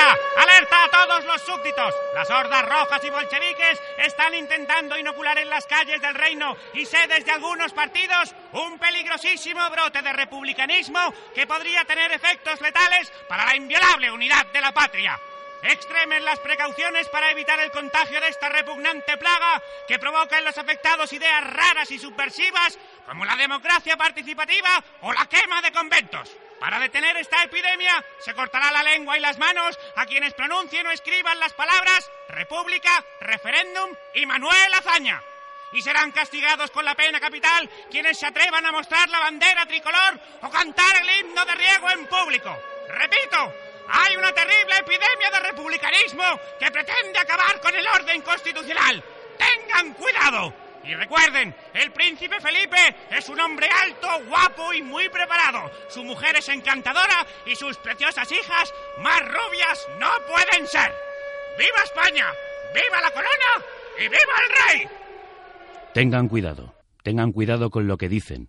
¡Alerta! ¡Alerta a todos los súbditos! Las hordas rojas y bolcheviques están intentando inocular en las calles del reino y sedes de algunos partidos un peligrosísimo brote de republicanismo que podría tener efectos letales para la inviolable unidad de la patria. Extremen las precauciones para evitar el contagio de esta repugnante plaga que provoca en los afectados ideas raras y subversivas como la democracia participativa o la quema de conventos. Para detener esta epidemia se cortará la lengua y las manos a quienes pronuncien o escriban las palabras República, Referéndum y Manuel Azaña. Y serán castigados con la pena capital quienes se atrevan a mostrar la bandera tricolor o cantar el himno de riego en público. Repito, hay una terrible epidemia de republicanismo que pretende acabar con el orden constitucional. ¡Tengan cuidado! Y recuerden, el príncipe Felipe es un hombre alto, guapo y muy preparado. Su mujer es encantadora y sus preciosas hijas, más rubias, no pueden ser. ¡Viva España! ¡Viva la corona! ¡Y viva el rey! Tengan cuidado, tengan cuidado con lo que dicen,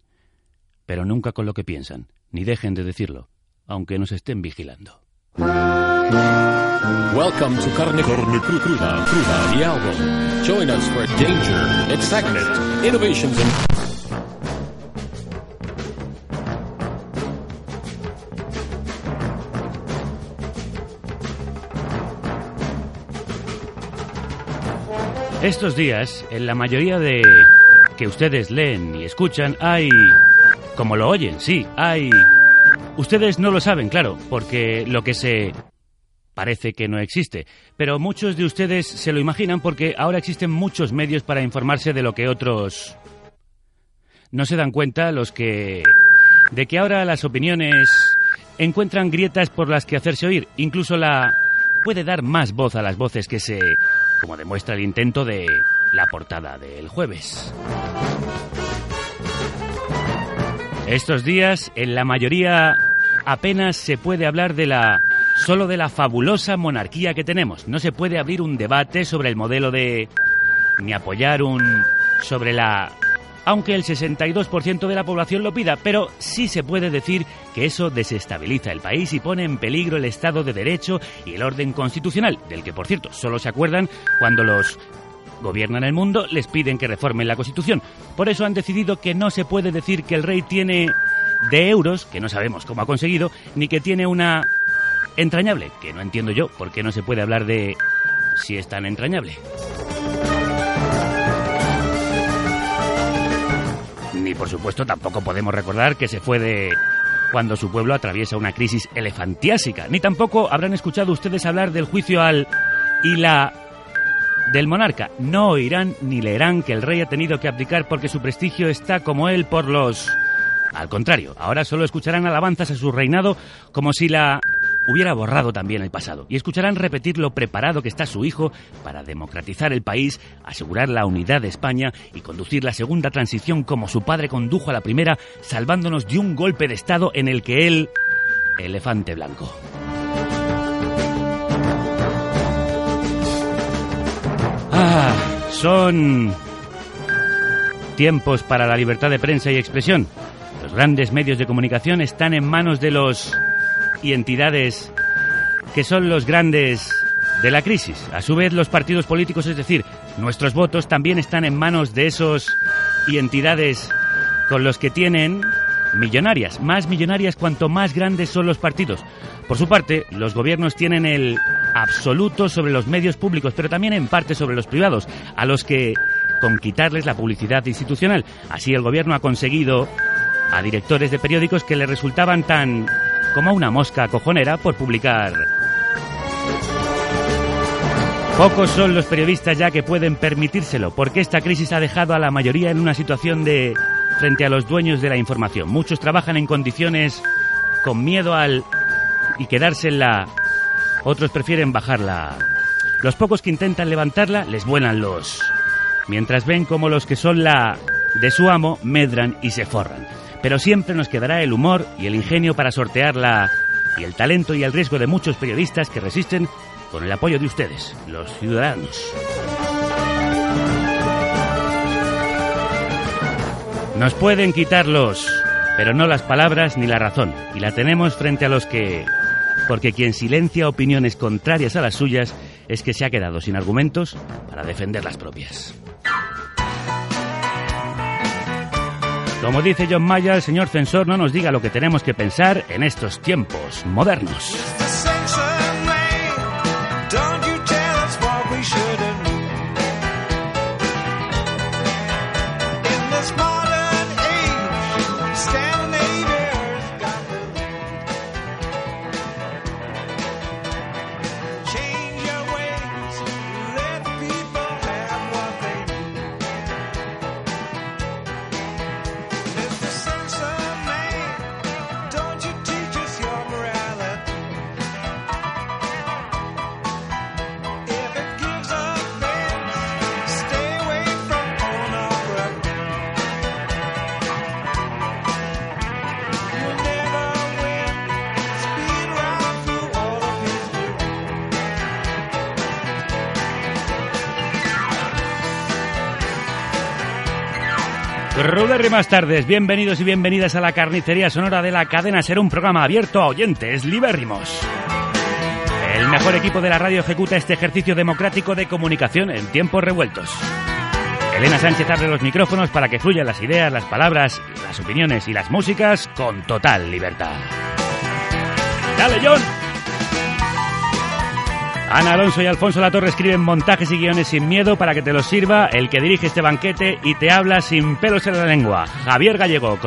pero nunca con lo que piensan, ni dejen de decirlo, aunque nos estén vigilando. Welcome to Carne, Carne Cru- Cruda, Cruda, the album. Join us for danger, excitement, innovations, and Estos días, en la mayoría de que ustedes leen y escuchan, hay... Como lo oyen, sí, hay... Ustedes no lo saben, claro, porque lo que se... Parece que no existe, pero muchos de ustedes se lo imaginan porque ahora existen muchos medios para informarse de lo que otros... No se dan cuenta los que... de que ahora las opiniones encuentran grietas por las que hacerse oír, incluso la... puede dar más voz a las voces que se como demuestra el intento de la portada del jueves. Estos días, en la mayoría, apenas se puede hablar de la solo de la fabulosa monarquía que tenemos. No se puede abrir un debate sobre el modelo de ni apoyar un sobre la aunque el 62% de la población lo pida, pero sí se puede decir que eso desestabiliza el país y pone en peligro el Estado de Derecho y el orden constitucional, del que por cierto solo se acuerdan cuando los gobiernan el mundo les piden que reformen la Constitución. Por eso han decidido que no se puede decir que el rey tiene de euros, que no sabemos cómo ha conseguido, ni que tiene una entrañable, que no entiendo yo por qué no se puede hablar de si es tan entrañable. Ni por supuesto tampoco podemos recordar que se fue de cuando su pueblo atraviesa una crisis elefantiásica. Ni tampoco habrán escuchado ustedes hablar del juicio al y la del monarca. No oirán ni leerán que el rey ha tenido que abdicar porque su prestigio está como él por los... Al contrario, ahora solo escucharán alabanzas a su reinado como si la hubiera borrado también el pasado. Y escucharán repetir lo preparado que está su hijo para democratizar el país, asegurar la unidad de España y conducir la segunda transición como su padre condujo a la primera, salvándonos de un golpe de Estado en el que él... Elefante blanco. Ah, son tiempos para la libertad de prensa y expresión. Los grandes medios de comunicación están en manos de los y entidades que son los grandes de la crisis. A su vez, los partidos políticos, es decir, nuestros votos, también están en manos de esos y entidades con los que tienen millonarias, más millonarias cuanto más grandes son los partidos. Por su parte, los gobiernos tienen el absoluto sobre los medios públicos, pero también en parte sobre los privados, a los que con quitarles la publicidad institucional. Así el gobierno ha conseguido a directores de periódicos que le resultaban tan como una mosca cojonera por publicar. Pocos son los periodistas ya que pueden permitírselo, porque esta crisis ha dejado a la mayoría en una situación de frente a los dueños de la información. Muchos trabajan en condiciones con miedo al y quedarse en la otros prefieren bajarla. Los pocos que intentan levantarla les vuelan los mientras ven como los que son la de su amo medran y se forran pero siempre nos quedará el humor y el ingenio para sortearla y el talento y el riesgo de muchos periodistas que resisten con el apoyo de ustedes, los ciudadanos. Nos pueden quitarlos, pero no las palabras ni la razón, y la tenemos frente a los que porque quien silencia opiniones contrarias a las suyas es que se ha quedado sin argumentos para defender las propias. Como dice John Mayer, el señor censor no nos diga lo que tenemos que pensar en estos tiempos modernos. Más tardes, bienvenidos y bienvenidas a la carnicería sonora de la cadena Ser, un programa abierto a oyentes libérrimos. El mejor equipo de la radio ejecuta este ejercicio democrático de comunicación en tiempos revueltos. Elena Sánchez abre los micrófonos para que fluyan las ideas, las palabras, las opiniones y las músicas con total libertad. ¡Dale, John! Ana Alonso y Alfonso Latorre escriben montajes y guiones sin miedo para que te los sirva el que dirige este banquete y te habla sin pelos en la lengua. Javier Gallego.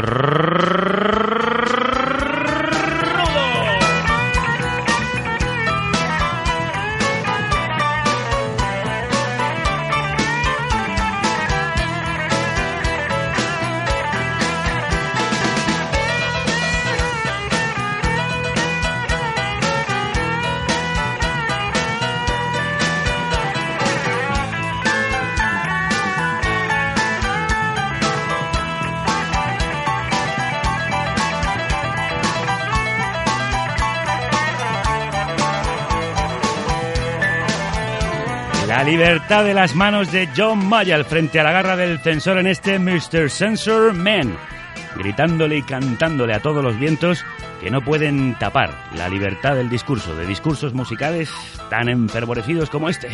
Libertad de las manos de John Mayall frente a la garra del censor en este Mr. Censor Man, gritándole y cantándole a todos los vientos que no pueden tapar la libertad del discurso, de discursos musicales tan enfervorecidos como este.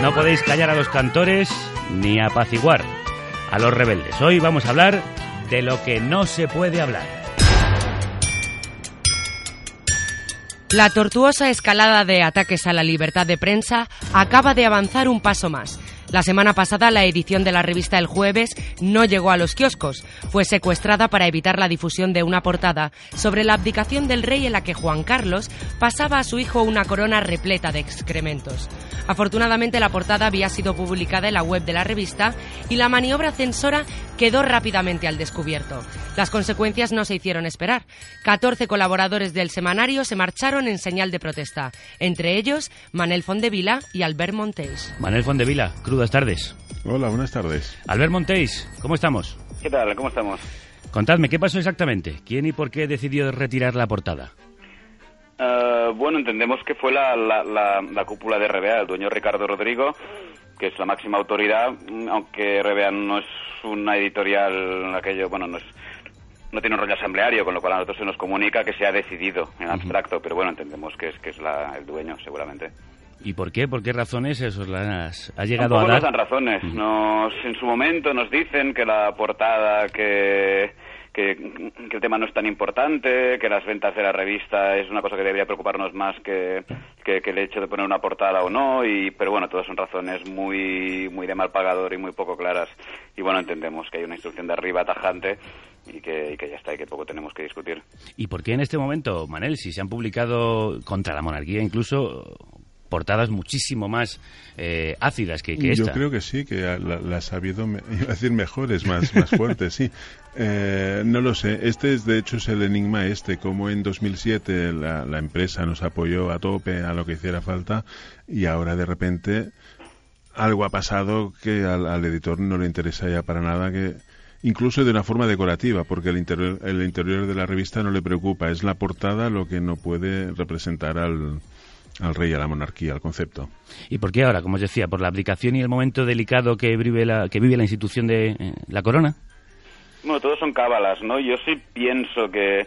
No podéis callar a los cantores ni apaciguar a los rebeldes. Hoy vamos a hablar de lo que no se puede hablar. La tortuosa escalada de ataques a la libertad de prensa acaba de avanzar un paso más. La semana pasada la edición de la revista El Jueves no llegó a los kioscos. Fue secuestrada para evitar la difusión de una portada sobre la abdicación del rey en la que Juan Carlos pasaba a su hijo una corona repleta de excrementos. Afortunadamente la portada había sido publicada en la web de la revista y la maniobra censora quedó rápidamente al descubierto. Las consecuencias no se hicieron esperar. 14 colaboradores del semanario se marcharon en señal de protesta, entre ellos Manel Fondevila y Albert Montes. Manel Fondevila, crudas tardes. Hola, buenas tardes. Albert Montes, ¿cómo estamos? ¿Qué tal? ¿Cómo estamos? Contadme, ¿qué pasó exactamente? ¿Quién y por qué decidió retirar la portada? Eh, bueno, entendemos que fue la, la, cúpula de RBA, el dueño Ricardo Rodrigo, que es la máxima autoridad, aunque RBA no es una editorial, aquello, bueno, no es no tiene un rollo asambleario, con lo cual a nosotros se nos comunica que se ha decidido en abstracto, pero bueno, entendemos que es que es el dueño, seguramente. ¿Y por qué? ¿Por qué razones eso las ha llegado a dar? nos dan razones. Nos, en su momento nos dicen que la portada que que, el tema no es tan importante, que las ventas de la revista es una cosa que debería preocuparnos más que, que, el hecho de poner una portada o no, y, pero bueno, todas son razones muy, muy de mal pagador y muy poco claras. Y bueno, entendemos que hay una instrucción de arriba tajante y que, y que, ya está, y que poco tenemos que discutir. ¿Y por qué en este momento, Manel, si se han publicado contra la monarquía incluso portadas muchísimo más eh, ácidas que, esta. Yo creo que sí, que las ha habido, iba a decir mejores, más, más fuertes, sí. Eh, no lo sé. Este es, de hecho, es el enigma este, como en 2007 la, la empresa nos apoyó a tope a lo que hiciera falta y ahora de repente algo ha pasado que al, editor no le interesa ya para nada que incluso de una forma decorativa, porque el interior, el interior de la revista no le preocupa, es la portada lo que no puede representar al, al rey, a la monarquía, al concepto. ¿Y por qué ahora? Como os decía, por la abdicación y el momento delicado que vive la, que vive la institución de eh, la corona. Bueno, todos son cábalas, ¿no? Yo sí pienso que,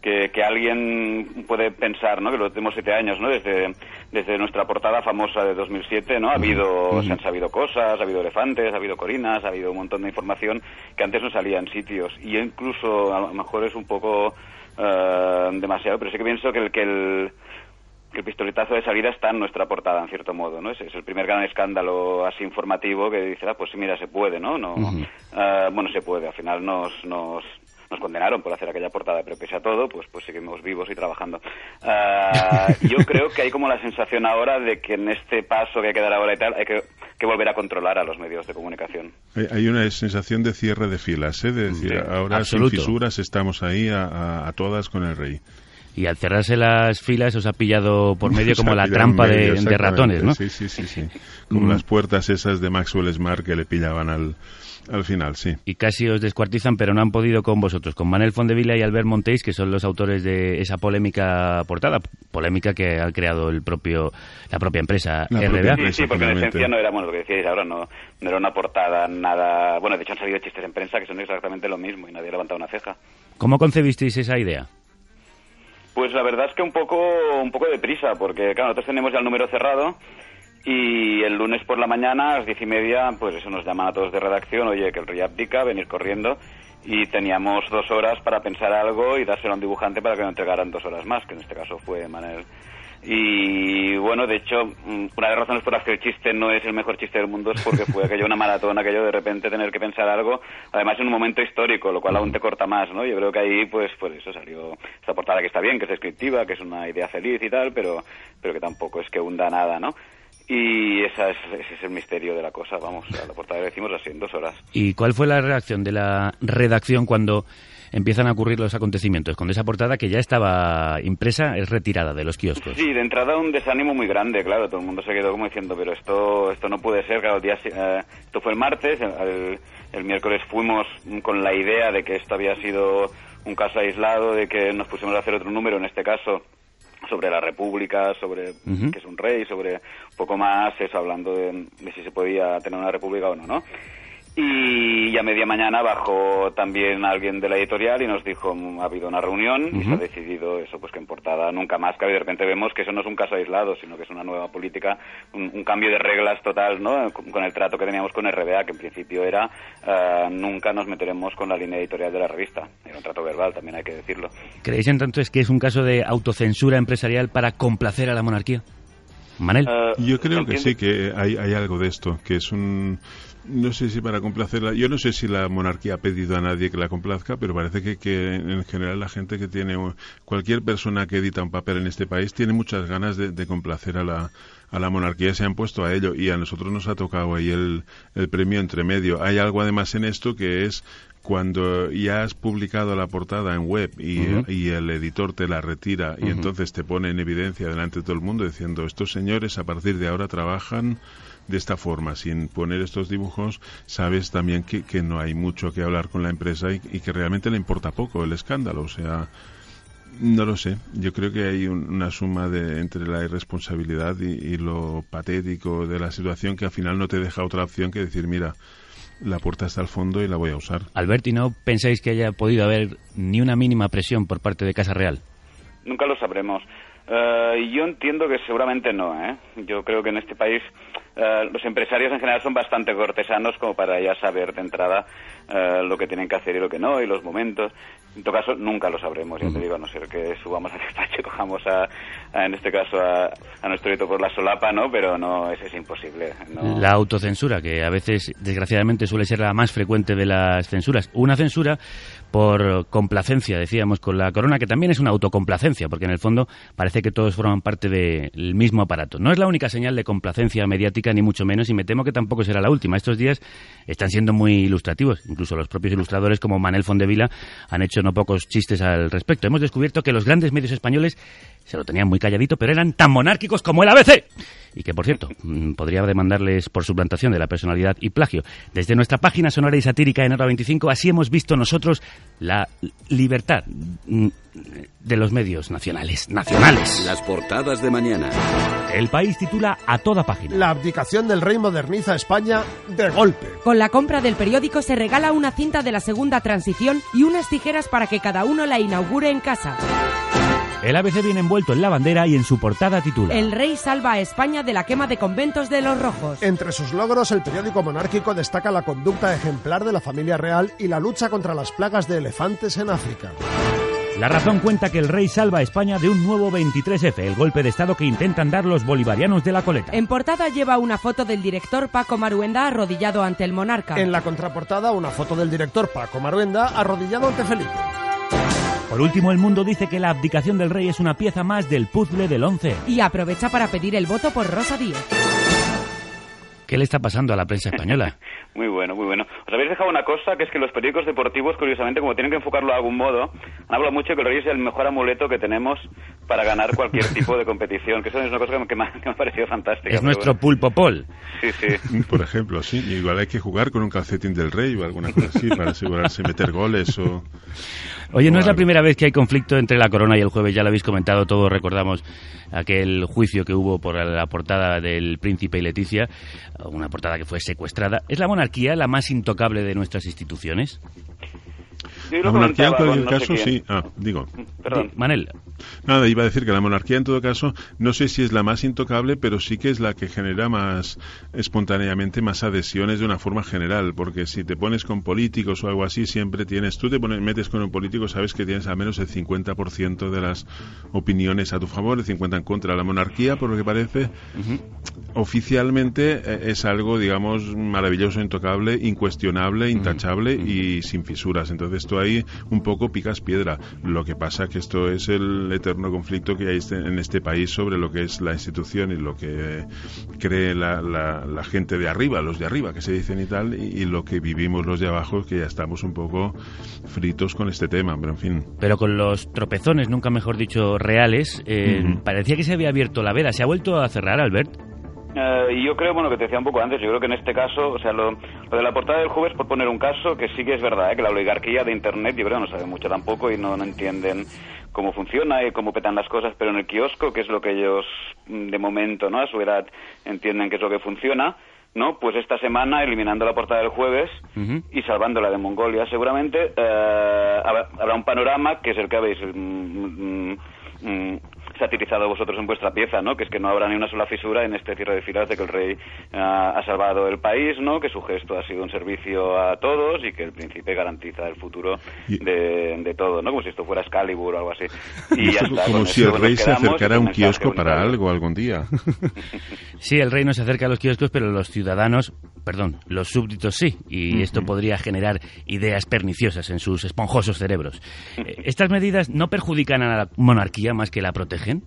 que, que alguien puede pensar, ¿no? Que lo tenemos siete años, ¿no? Desde, desde nuestra portada famosa de 2007, ¿no? Ha habido, se han sabido cosas, ha habido elefantes, ha habido corinas, ha habido un montón de información que antes no salía en sitios. Y incluso, a lo mejor es un poco eh, demasiado, pero sí que pienso que el, que el que el pistoletazo de salida está en nuestra portada, en cierto modo, ¿no? Es, es el primer gran escándalo así informativo que dice, ah, pues sí, mira, se puede, ¿no? no eh, bueno, se puede, al final nos, nos, nos condenaron por hacer aquella portada, pero pese a todo, pues, pues seguimos vivos y trabajando. Eh, yo creo que hay como la sensación ahora de que en este paso que hay que dar ahora y tal, hay que, que volver a controlar a los medios de comunicación. Hay, hay una sensación de cierre de filas, ¿eh? De decir, ahora absoluto. sin fisuras estamos ahí a, a- a todas con el rey. Y al cerrarse las filas os ha pillado por medio como la trampa medio, de, ratones, ¿no? Sí, sí, sí, sí. Como Mm. las puertas esas de Maxwell Smart que le pillaban al, al final, sí. Y casi os descuartizan, pero no han podido con vosotros, con Manel Fondevila y Albert Montéis, que son los autores de esa polémica portada, polémica que ha creado el propio, la propia empresa La RBA. propia Sí, empresa. sí, porque en esencia no era, bueno, lo que decíais ahora, no, no era una portada nada... Bueno, de hecho han salido chistes en prensa que son exactamente lo mismo y nadie ha levantado una ceja. ¿Cómo concebisteis esa idea? Pues la verdad es que un poco, un poco deprisa, porque claro, nosotros tenemos ya el número cerrado y el lunes por la mañana, a las diez y media, pues eso nos llaman a todos de redacción, oye, que el rey abdica, venir corriendo, y teníamos dos horas para pensar algo y dárselo a un dibujante para que nos entregaran dos horas más, que en este caso fue Manel. Y bueno, de hecho, mm, una de las razones por las que el chiste no es el mejor chiste del mundo es porque fue aquello una maratón, aquello de repente tener que pensar algo, además en un momento histórico, lo cual aún te corta más, ¿no? Yo creo que ahí, pues, pues eso salió esta portada que está bien, que es descriptiva, que es una idea feliz y tal, pero, pero que tampoco es que hunda nada, ¿no? Y esa es, ese es el misterio de la cosa, vamos, a la portada decimos así, en dos horas. ¿Y cuál fue la reacción de la redacción cuando empiezan a ocurrir los acontecimientos? Cuando esa portada que ya estaba impresa es retirada de los kioscos. Sí, de entrada un desánimo muy grande, claro, todo el mundo se quedó como diciendo, pero esto esto no puede ser, claro, el día, eh, esto fue el martes, el, el- miércoles fuimos con la idea de que esto había sido un caso aislado, de que nos pusimos a hacer otro número, en este caso sobre la República, sobre que es un rey, sobre un poco más eso, hablando de, de si se podía tener una república o no, ¿no? Y a media mañana bajó también alguien de la editorial y nos dijo, "Mm, ha habido una reunión y se ha decidido eso, pues que en portada nunca más cabe. Y de repente vemos que eso no es un caso aislado, sino que es una nueva política, un, un cambio de reglas total, ¿no? Con, con el trato que teníamos con RBA, que en principio era, eh, nunca nos meteremos con la línea editorial de la revista. Era un trato verbal, también hay que decirlo. ¿Creéis entonces que es un caso de autocensura empresarial para complacer a la monarquía? Manel. Eh, Yo creo que sí, que hay, hay algo de esto, que es un... No sé si para complacerla... Yo no sé si la monarquía ha pedido a nadie que la complazca, pero parece que, que en general la gente que tiene... Cualquier persona que edita un papel en este país tiene muchas ganas de, de complacer a la, a la monarquía, se han puesto a ello y a nosotros nos ha tocado ahí el, el premio entre medio. Hay algo además en esto que es cuando ya has publicado la portada en web y, el editor te la retira y entonces te pone en evidencia delante de todo el mundo diciendo estos señores a partir de ahora trabajan de esta forma, sin poner estos dibujos, sabes también que, que no hay mucho que hablar con la empresa y, y que realmente le importa poco el escándalo. O sea, no lo sé. Yo creo que hay un- una suma de, entre la irresponsabilidad y, y lo patético de la situación que al final no te deja otra opción que decir, mira, la puerta está al fondo y la voy a usar. Alberti, ¿no pensáis que haya podido haber ni una mínima presión por parte de Casa Real? Nunca lo sabremos. Eh, yo entiendo que seguramente no. ¿eh? Yo creo que en este país eh, los empresarios en general son bastante cortesanos como para ya saber de entrada eh, lo que tienen que hacer y lo que no, y los momentos. En todo caso, nunca lo sabremos, ya te digo, a no ser que subamos al despacho y cojamos a, a, en este caso a, a nuestro hito por la solapa, ¿no? Pero no, eso es imposible. No. La autocensura, que a veces, desgraciadamente, suele ser la más frecuente de las censuras. Una censura por complacencia, decíamos, con la corona, que también es una autocomplacencia, porque en el fondo parece que todos forman parte del mismo aparato. No es la única señal de complacencia mediática, ni mucho menos, y me temo que tampoco será la última. Estos días están siendo muy ilustrativos. Incluso los propios ilustradores, como Manel Fondevila, han hecho no pocos chistes al respecto. Hemos descubierto que los grandes medios españoles se lo tenían muy calladito, pero eran tan monárquicos como el ABC. Y que, por cierto, mm, podría demandarles por suplantación de la personalidad y plagio. Desde nuestra página sonora y satírica en Hora 25, así hemos visto nosotros la libertad mm, de los medios nacionales. Nacionales. Las portadas de mañana. El país titula a toda página. La abdicación del rey moderniza España de golpe. Con la compra del periódico se regala una cinta de la segunda transición y unas tijeras para que cada uno la inaugure en casa. El ABC viene envuelto en la bandera y en su portada titula El rey salva a España de la quema de conventos de los rojos. Entre sus logros, el periódico monárquico destaca la conducta ejemplar de la familia real y la lucha contra las plagas de elefantes en África. La razón cuenta que el rey salva a España de un nuevo 23F, el golpe de Estado que intentan dar los bolivarianos de la coleta. En portada lleva una foto del director Paco Maruenda arrodillado ante el monarca. En la contraportada, una foto del director Paco Maruenda arrodillado ante Felipe. Por último, el mundo dice que la abdicación del rey es una pieza más del puzzle del 11. Y aprovecha para pedir el voto por Rosa Díez. ¿Qué le está pasando a la prensa española? Muy bueno, muy bueno. Os habéis dejado una cosa, que es que los periódicos deportivos, curiosamente, como tienen que enfocarlo de algún modo, han hablado mucho de que el rey es el mejor amuleto que tenemos para ganar cualquier tipo de competición, que eso es una cosa que me, ha, que me ha parecido fantástica. Es nuestro bueno. pulpo pol. Sí, sí. Por ejemplo, sí. Igual hay que jugar con un calcetín del rey o alguna cosa así para asegurarse meter goles o... Oye, no es la primera vez que hay conflicto entre la corona y el jueves, ya lo habéis comentado, todos recordamos aquel juicio que hubo por la portada del príncipe y Leticia, una portada que fue secuestrada. ¿Es la monarquía la más intocable de nuestras instituciones? La monarquía en cualquier no caso, sí. Ah, digo. Perdón. Manel, Nada, iba a decir que la monarquía en todo caso, no sé si es la más intocable, pero sí que es la que genera más espontáneamente más adhesiones de una forma general, porque si te pones con políticos o algo así, siempre tienes, tú te pones, metes con un político, sabes que tienes al menos el 50% de las opiniones a tu favor, el 50% en contra. La monarquía, por lo que parece, oficialmente eh, es algo, digamos, maravilloso, intocable, incuestionable, intachable y sin fisuras. Entonces tú ahí un poco picas piedra. Lo que pasa que esto es el eterno conflicto que hay en este país sobre lo que es la institución y lo que cree la, la- la gente de arriba, los de arriba que se dicen y tal, y, y lo que vivimos los de abajo, que ya estamos un poco fritos con este tema, pero en fin. pero con los tropezones, nunca mejor dicho, reales, eh, parecía que se había abierto la veda. ¿Se ha vuelto a cerrar, Albert? Eh, y yo creo, bueno, que te decía un poco antes, yo creo que en este caso, o sea, lo, lo de la portada del jueves, por poner un caso, que sí que es verdad, ¿eh? que la oligarquía de Internet, yo creo que no sabe mucho tampoco y no, no entienden cómo funciona y cómo petan las cosas, pero en el kiosco, que es lo que ellos, mm, de momento, ¿no? A su edad, entienden que es lo que funciona, ¿no? Pues esta semana, eliminando la portada del jueves Ujú. y salvándola de Mongolia, seguramente eh, habrá, habrá un panorama que es el que habéis mm, mm, mm, satirizado vosotros en vuestra pieza, ¿no? Que es que no habrá ni una sola fisura en este cierre de filas de que el rey ah, ha salvado el país, ¿no? Que su gesto ha sido un servicio a todos y que el príncipe garantiza el futuro Y- de, de todo, ¿no? Como si esto fuera Excalibur o algo así. Y ya está, Como si el rey se acercara a un kiosco para unitario. algo algún día. Sí, el rey no se acerca a los kioscos, pero los ciudadanos, perdón, los súbditos sí, y esto podría generar ideas perniciosas en sus esponjosos cerebros. Eh, ¿Estas medidas no perjudican a la monarquía más que la protegen? imagen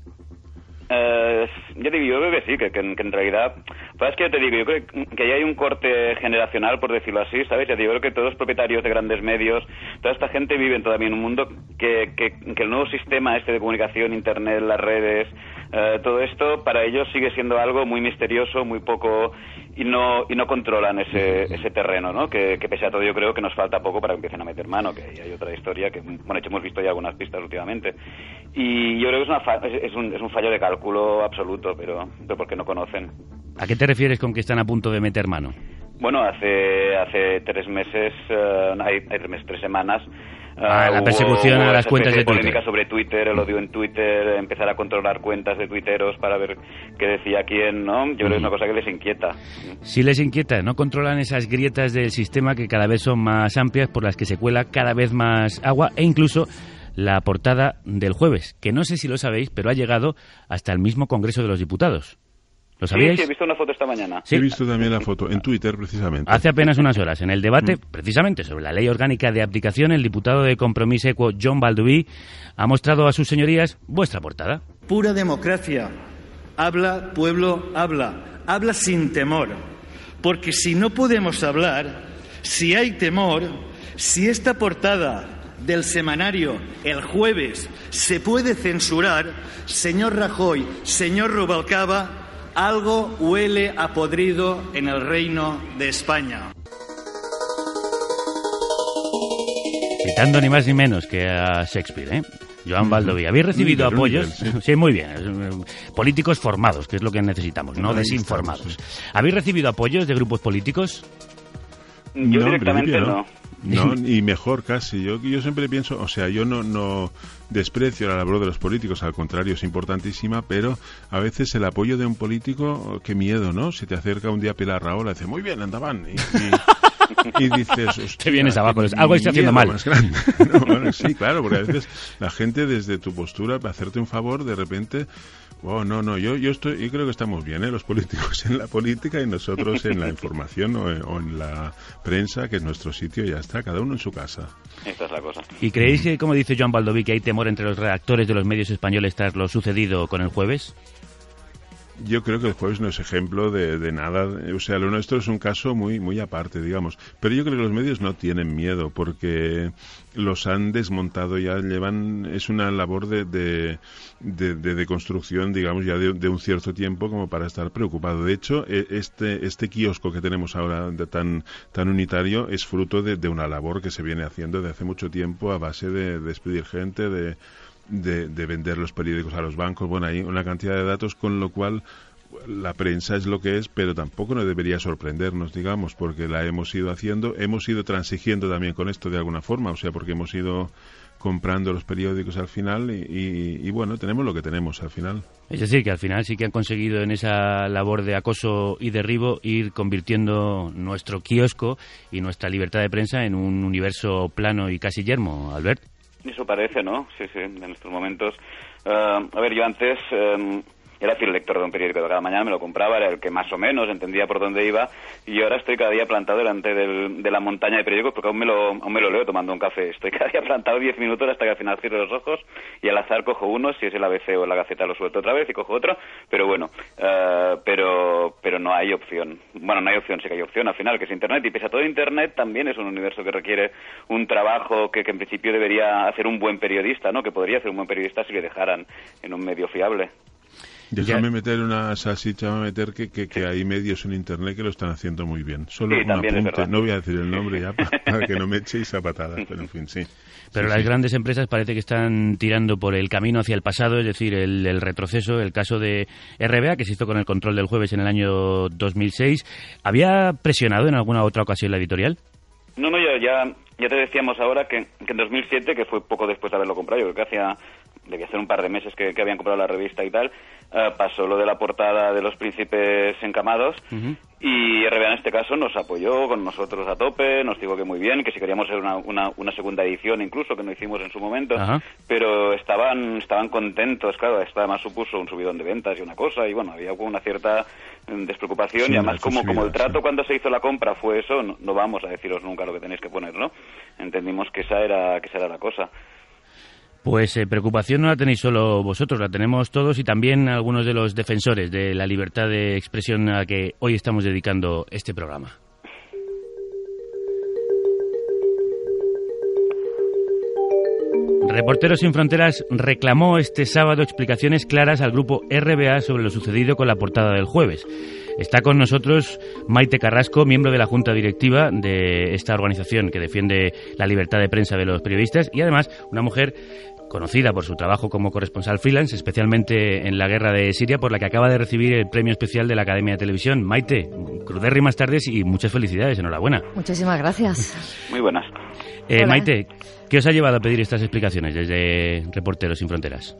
Eh, yo, digo, yo que sí, que, que en- que realidad... Pues es que yo te digo, yo creo que ahí hay un corte generacional, por decirlo así, ¿sabes? Ya digo, yo creo que todos los propietarios de grandes medios, toda esta gente viven todavía en un mundo que, que, que el nuevo sistema este de comunicación, Internet, las redes, eh, todo esto, para ellos sigue siendo algo muy misterioso, muy poco... y no, y no controlan ese, ese terreno, ¿no? Que, que pese a todo yo creo que nos falta poco para que empiecen a meter mano, que hay otra historia que, bueno, hemos visto ya algunas pistas últimamente. Y yo creo que es, una fa- es un, es un fallo de cálculo absoluto, pero, pero porque no conocen. ¿A qué te refieres con que están a punto de meter mano? Bueno, hace hace tres meses, eh, hay, hay tres, tres semanas. eh, Ah, la hubo- persecución a hubo las esa cuentas de Twitter. polémica sobre Twitter, el odio en Twitter, empezar a controlar cuentas de tuiteros para ver qué decía quién, ¿no? Yo creo que es una cosa que les inquieta. Si les inquieta, no controlan esas grietas del sistema que cada vez son más amplias por las que se cuela cada vez más agua e incluso la portada del jueves, que no sé si lo sabéis, pero ha llegado hasta el mismo Congreso de los Diputados. ¿Lo sabíais? sí, he visto una foto esta mañana. Sí. He visto también la foto en Twitter, precisamente. Hace apenas unas horas, en el debate precisamente sobre la ley orgánica de abdicación, el diputado de Compromís Equo, John Balduí, ha mostrado a sus señorías vuestra portada. Pura democracia. Habla, pueblo, habla. Habla sin temor. Porque si no podemos hablar, si hay temor, si esta portada del semanario el jueves se puede censurar, señor Rajoy, señor Rubalcaba, algo huele a podrido en el reino de España. Citando ni más ni menos que a Shakespeare, ¿eh? Joan Baldoví. ¿Habéis recibido apoyos? sí. muy bien. eh, Políticos formados, que es lo que necesitamos, no desinformados. estamos, ¿Habéis recibido apoyos de grupos políticos? Yo No, directamente principio no. No, y mejor casi. Yo, yo siempre pienso, o sea, yo no, no desprecio la labor de los políticos, al contrario, es importantísima, pero a veces el apoyo de un político, qué miedo, ¿no? Si te acerca un día Pilar Raola, dice, muy bien, andaban. Y, y- y dices, "Hostia, Te vienes abajo, qué algo estoy haciendo mal". más grande". No, bueno, sí, claro, porque a veces la gente desde tu postura, para hacerte un favor, de repente Oh, no, no, yo, yo, estoy, yo creo que estamos bien, ¿eh? los políticos en la política y nosotros en la información o en, o en la prensa, que es nuestro sitio, ya está, cada uno en su casa. Esta es la cosa. ¿Y creéis que, como dice Joan Baldoví, que hay temor entre los redactores de los medios españoles tras lo sucedido con el jueves? Yo creo que el jueves no es ejemplo de, de nada. O sea, lo nuestro es un caso muy, muy aparte, digamos. Pero yo creo que los medios no tienen miedo porque los han desmontado ya, llevan, es una labor de, de, de, de- construcción, digamos, ya de, un cierto tiempo como para estar preocupado. De hecho, e- este, este kiosco que tenemos ahora tan, tan unitario es fruto de una labor que se viene haciendo desde hace mucho tiempo a base de despedir gente, de, de, de vender los periódicos a los bancos. Bueno, hay una cantidad de datos con lo cual la prensa es lo que es, pero tampoco nos debería sorprendernos, digamos, porque la hemos ido haciendo, hemos ido transigiendo también con esto de alguna forma, o sea, porque hemos ido comprando los periódicos al final y, y- y, bueno, tenemos lo que tenemos al final. Es decir, que al final sí que han conseguido en esa labor de acoso y derribo ir convirtiendo nuestro kiosco y nuestra libertad de prensa en un universo plano y casi yermo, Albert. Eso parece, ¿no? Sí, sí, en estos momentos. Eh, a ver, yo antes eh, era fiel lector de un periódico de cada mañana, me lo compraba, era el que más o menos entendía por dónde iba, y ahora estoy cada día plantado delante del- de la montaña de periódicos porque aún me, lo, aún me lo leo tomando un café. Estoy cada día plantado 10 minutos hasta que al final cierro los ojos y al azar cojo uno, si es el ABC o la Gaceta lo suelto otra vez y cojo otro, pero bueno, eh, pero, pero no hay opción. Bueno, no hay opción, sí que hay opción al final, que es Internet, y pese a todo Internet también es un universo que requiere un trabajo que, que en principio debería hacer un buen periodista, ¿no? Que podría hacer un buen periodista si le dejaran en un medio fiable. Déjame Ya- meter una salsicha, déjame meter que, que, que hay medios en Internet que lo están haciendo muy bien. Solo Sí, un apunte, no voy a decir el nombre ya para, para que no me echéis a patadas, pero en fin, sí. Pero Sí, las sí. grandes empresas parece que están tirando por el camino hacia el pasado, es decir, el, el retroceso, el caso de RBA, que se hizo con el control del jueves en el año 2006. ¿Había presionado en alguna otra ocasión la editorial? No, no, ya, ya, ya te decíamos ahora que, que en 2007, que fue poco después de haberlo comprado, yo creo que hacía, debía ser un par de meses que, que habían comprado la revista y tal, eh, pasó lo de la portada de los príncipes encamados y RBA en este caso nos apoyó con nosotros a tope, nos dijo que muy bien, que si queríamos hacer una, una, una segunda edición incluso, que no hicimos en su momento, pero estaban estaban contentos, claro, esto además supuso un subidón de ventas y una cosa, y bueno, había una cierta mm, despreocupación Sí, y además como, como el trato sí. cuando se hizo la compra fue eso, no, no vamos a deciros nunca lo que tenéis que poner, ¿no? Entendimos que esa era, que esa era la cosa. Pues eh, preocupación no la tenéis solo vosotros, la tenemos todos y también algunos de los defensores de la libertad de expresión a que hoy estamos dedicando este programa. Reporteros sin Fronteras reclamó este sábado explicaciones claras al grupo RBA sobre lo sucedido con la portada del jueves. Está con nosotros Maite Carrasco, miembro de la junta directiva de esta organización que defiende la libertad de prensa de los periodistas y además una mujer conocida por su trabajo como corresponsal freelance, especialmente en la guerra de Siria, por la que acaba de recibir el premio especial de la Academia de Televisión. Maite, crudérrimas tardes y muchas felicidades, enhorabuena. Muchísimas gracias. Muy buenas. Eh. Maite, ¿qué os ha llevado a pedir estas explicaciones desde Reporteros sin Fronteras?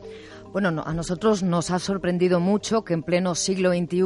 Bueno, no, a nosotros nos ha sorprendido mucho que en pleno siglo XXI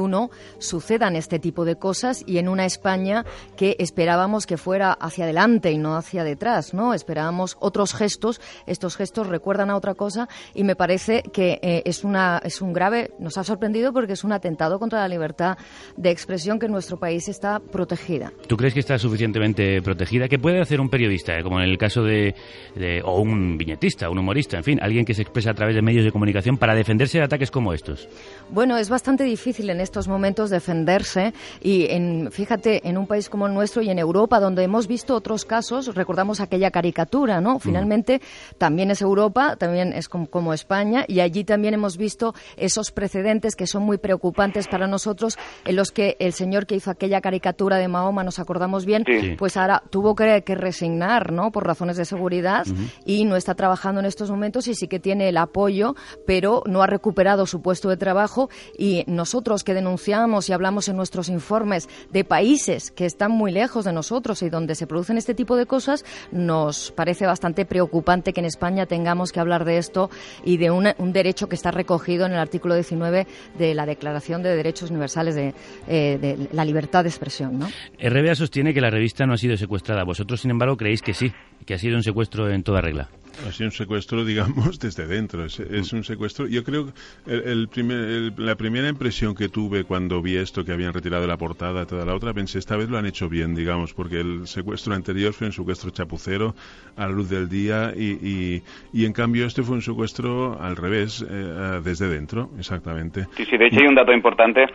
sucedan este tipo de cosas y en una España que esperábamos que fuera hacia adelante y no hacia detrás, ¿no? Esperábamos otros gestos. Estos gestos recuerdan a otra cosa y me parece que eh, es una es un grave. Nos ha sorprendido porque es un atentado contra la libertad de expresión que en nuestro país está protegida. ¿Tú crees que está suficientemente protegida? ¿Qué puede hacer un periodista, eh, como en el caso de, de- o un viñetista, un humorista, en fin, alguien que se expresa a través de medios de comunicación comunicación para defenderse de ataques como estos? Bueno, es bastante difícil en estos momentos defenderse y en, fíjate, en un país como el nuestro y en Europa, donde hemos visto otros casos, recordamos aquella caricatura, ¿no? Finalmente, también es Europa, también es como, España y allí también hemos visto esos precedentes que son muy preocupantes para nosotros, en los que el señor que hizo aquella caricatura de Mahoma, nos acordamos bien, pues ahora tuvo que, resignar, ¿no? Por razones de seguridad y no está trabajando en estos momentos y sí que tiene el apoyo, pero no ha recuperado su puesto de trabajo y nosotros que denunciamos y hablamos en nuestros informes de países que están muy lejos de nosotros y donde se producen este tipo de cosas, nos parece bastante preocupante que en España tengamos que hablar de esto y de un derecho que está recogido en el artículo 19 de la Declaración de Derechos Universales de, eh, de la libertad de expresión. ¿no? RBA sostiene que la revista no ha sido secuestrada. Vosotros, sin embargo, creéis que sí, que ha sido un secuestro en toda regla. Ha sido un secuestro, digamos, desde dentro. Es, un secuestro. Yo creo que el, primer, la primera impresión que tuve cuando vi esto, que habían retirado la portada, toda la otra, pensé, esta vez lo han hecho bien, digamos, porque el secuestro anterior fue un secuestro chapucero a la luz del día y, y, en cambio este fue un secuestro al revés, eh, desde dentro, exactamente. Sí, sí, de hecho hay un dato importante,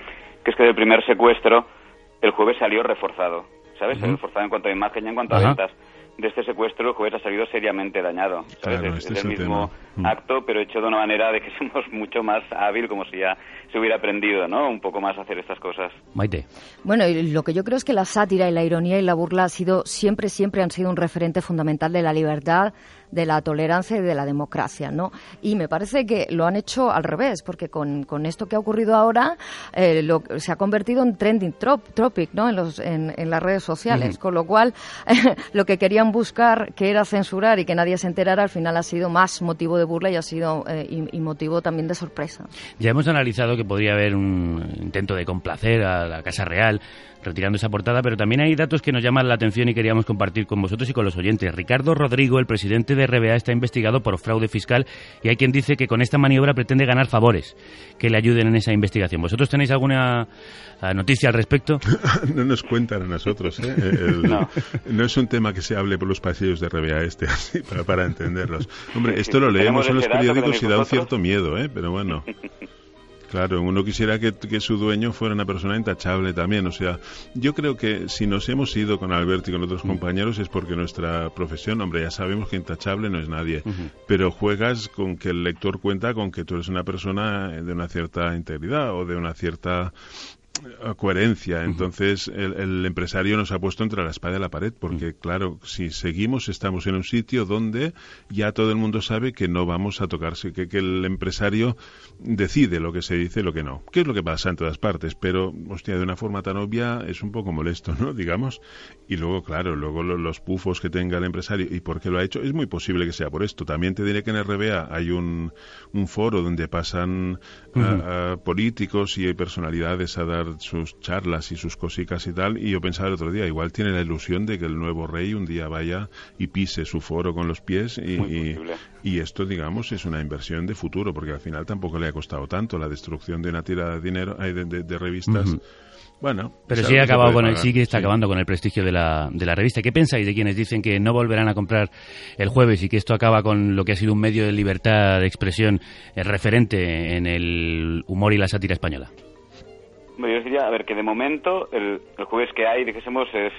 que es que del primer secuestro el jueves salió reforzado, ¿sabes? Reforzado en cuanto a imagen y en cuanto a ventas de este secuestro el juez ha salido seriamente dañado. es, este el mismo mm. acto, pero hecho de una manera de que somos mucho más hábil, como si ya se hubiera aprendido, ¿no? Un poco más a hacer estas cosas. Maite. Bueno, y lo que yo creo es que la sátira y la ironía y la burla ha sido siempre, siempre han sido un referente fundamental de la libertad de la tolerancia y de la democracia, ¿no? Y me parece que lo han hecho al revés, porque con, con esto que ha ocurrido ahora eh, lo, se ha convertido en trending topic, ¿no? En, los, en, en las redes sociales, con lo cual lo que querían buscar, que era censurar y que nadie se enterara, al final ha sido más motivo de burla y ha sido eh, y, motivo también de sorpresa. Ya hemos analizado que podría haber un intento de complacer a la Casa Real retirando esa portada, pero también hay datos que nos llaman la atención y queríamos compartir con vosotros y con los oyentes. Ricardo Rodrigo, el presidente de RBA, está investigado por fraude fiscal y hay quien dice que con esta maniobra pretende ganar favores que le ayuden en esa investigación. ¿Vosotros tenéis alguna ah, noticia al respecto? no nos cuentan a nosotros. ¿eh? no. es un tema que se hable por los pasillos de RBA este, así, para, para entenderlos. Hombre, esto lo leemos en los periódicos y da un cierto miedo, ¿eh? pero bueno. Claro, uno quisiera que, su dueño fuera una persona intachable también. O sea, yo creo que si nos hemos ido con Alberto y con otros compañeros es porque nuestra profesión, hombre, ya sabemos que intachable no es nadie, pero juegas con que el lector cuenta con que tú eres una persona de una cierta integridad o de una cierta coherencia. Entonces, el, empresario nos ha puesto entre la espada y la pared, porque, claro, si seguimos, estamos en un sitio donde ya todo el mundo sabe que no vamos a tocarse, que, que el empresario decide lo que se dice y lo que no. ¿Qué es lo que pasa en todas partes? Pero, hostia, de una forma tan obvia es un poco molesto, ¿no? Digamos. Y luego, claro, luego los pufos que tenga el empresario y por qué lo ha hecho, es muy posible que sea por esto. También te diré que en RBA hay un, un foro donde pasan políticos y personalidades a dar sus charlas y sus cositas y tal, y yo pensaba el otro día, igual tiene la ilusión de que el nuevo rey un día vaya y pise su foro con los pies y, y, esto, digamos, es una inversión de futuro, porque al final tampoco le ha costado tanto la destrucción de una tira de dinero, de, de, revistas. Bueno, pero sí, ha acabado con el, sí que está acabando con el prestigio de la, de la revista. ¿Qué pensáis de quienes dicen que no volverán a comprar el jueves y que esto acaba con lo que ha sido un medio de libertad de expresión eh, referente en el humor y la sátira española? Yo diría, a ver, que de momento el, jueves que hay, dijésemos, es,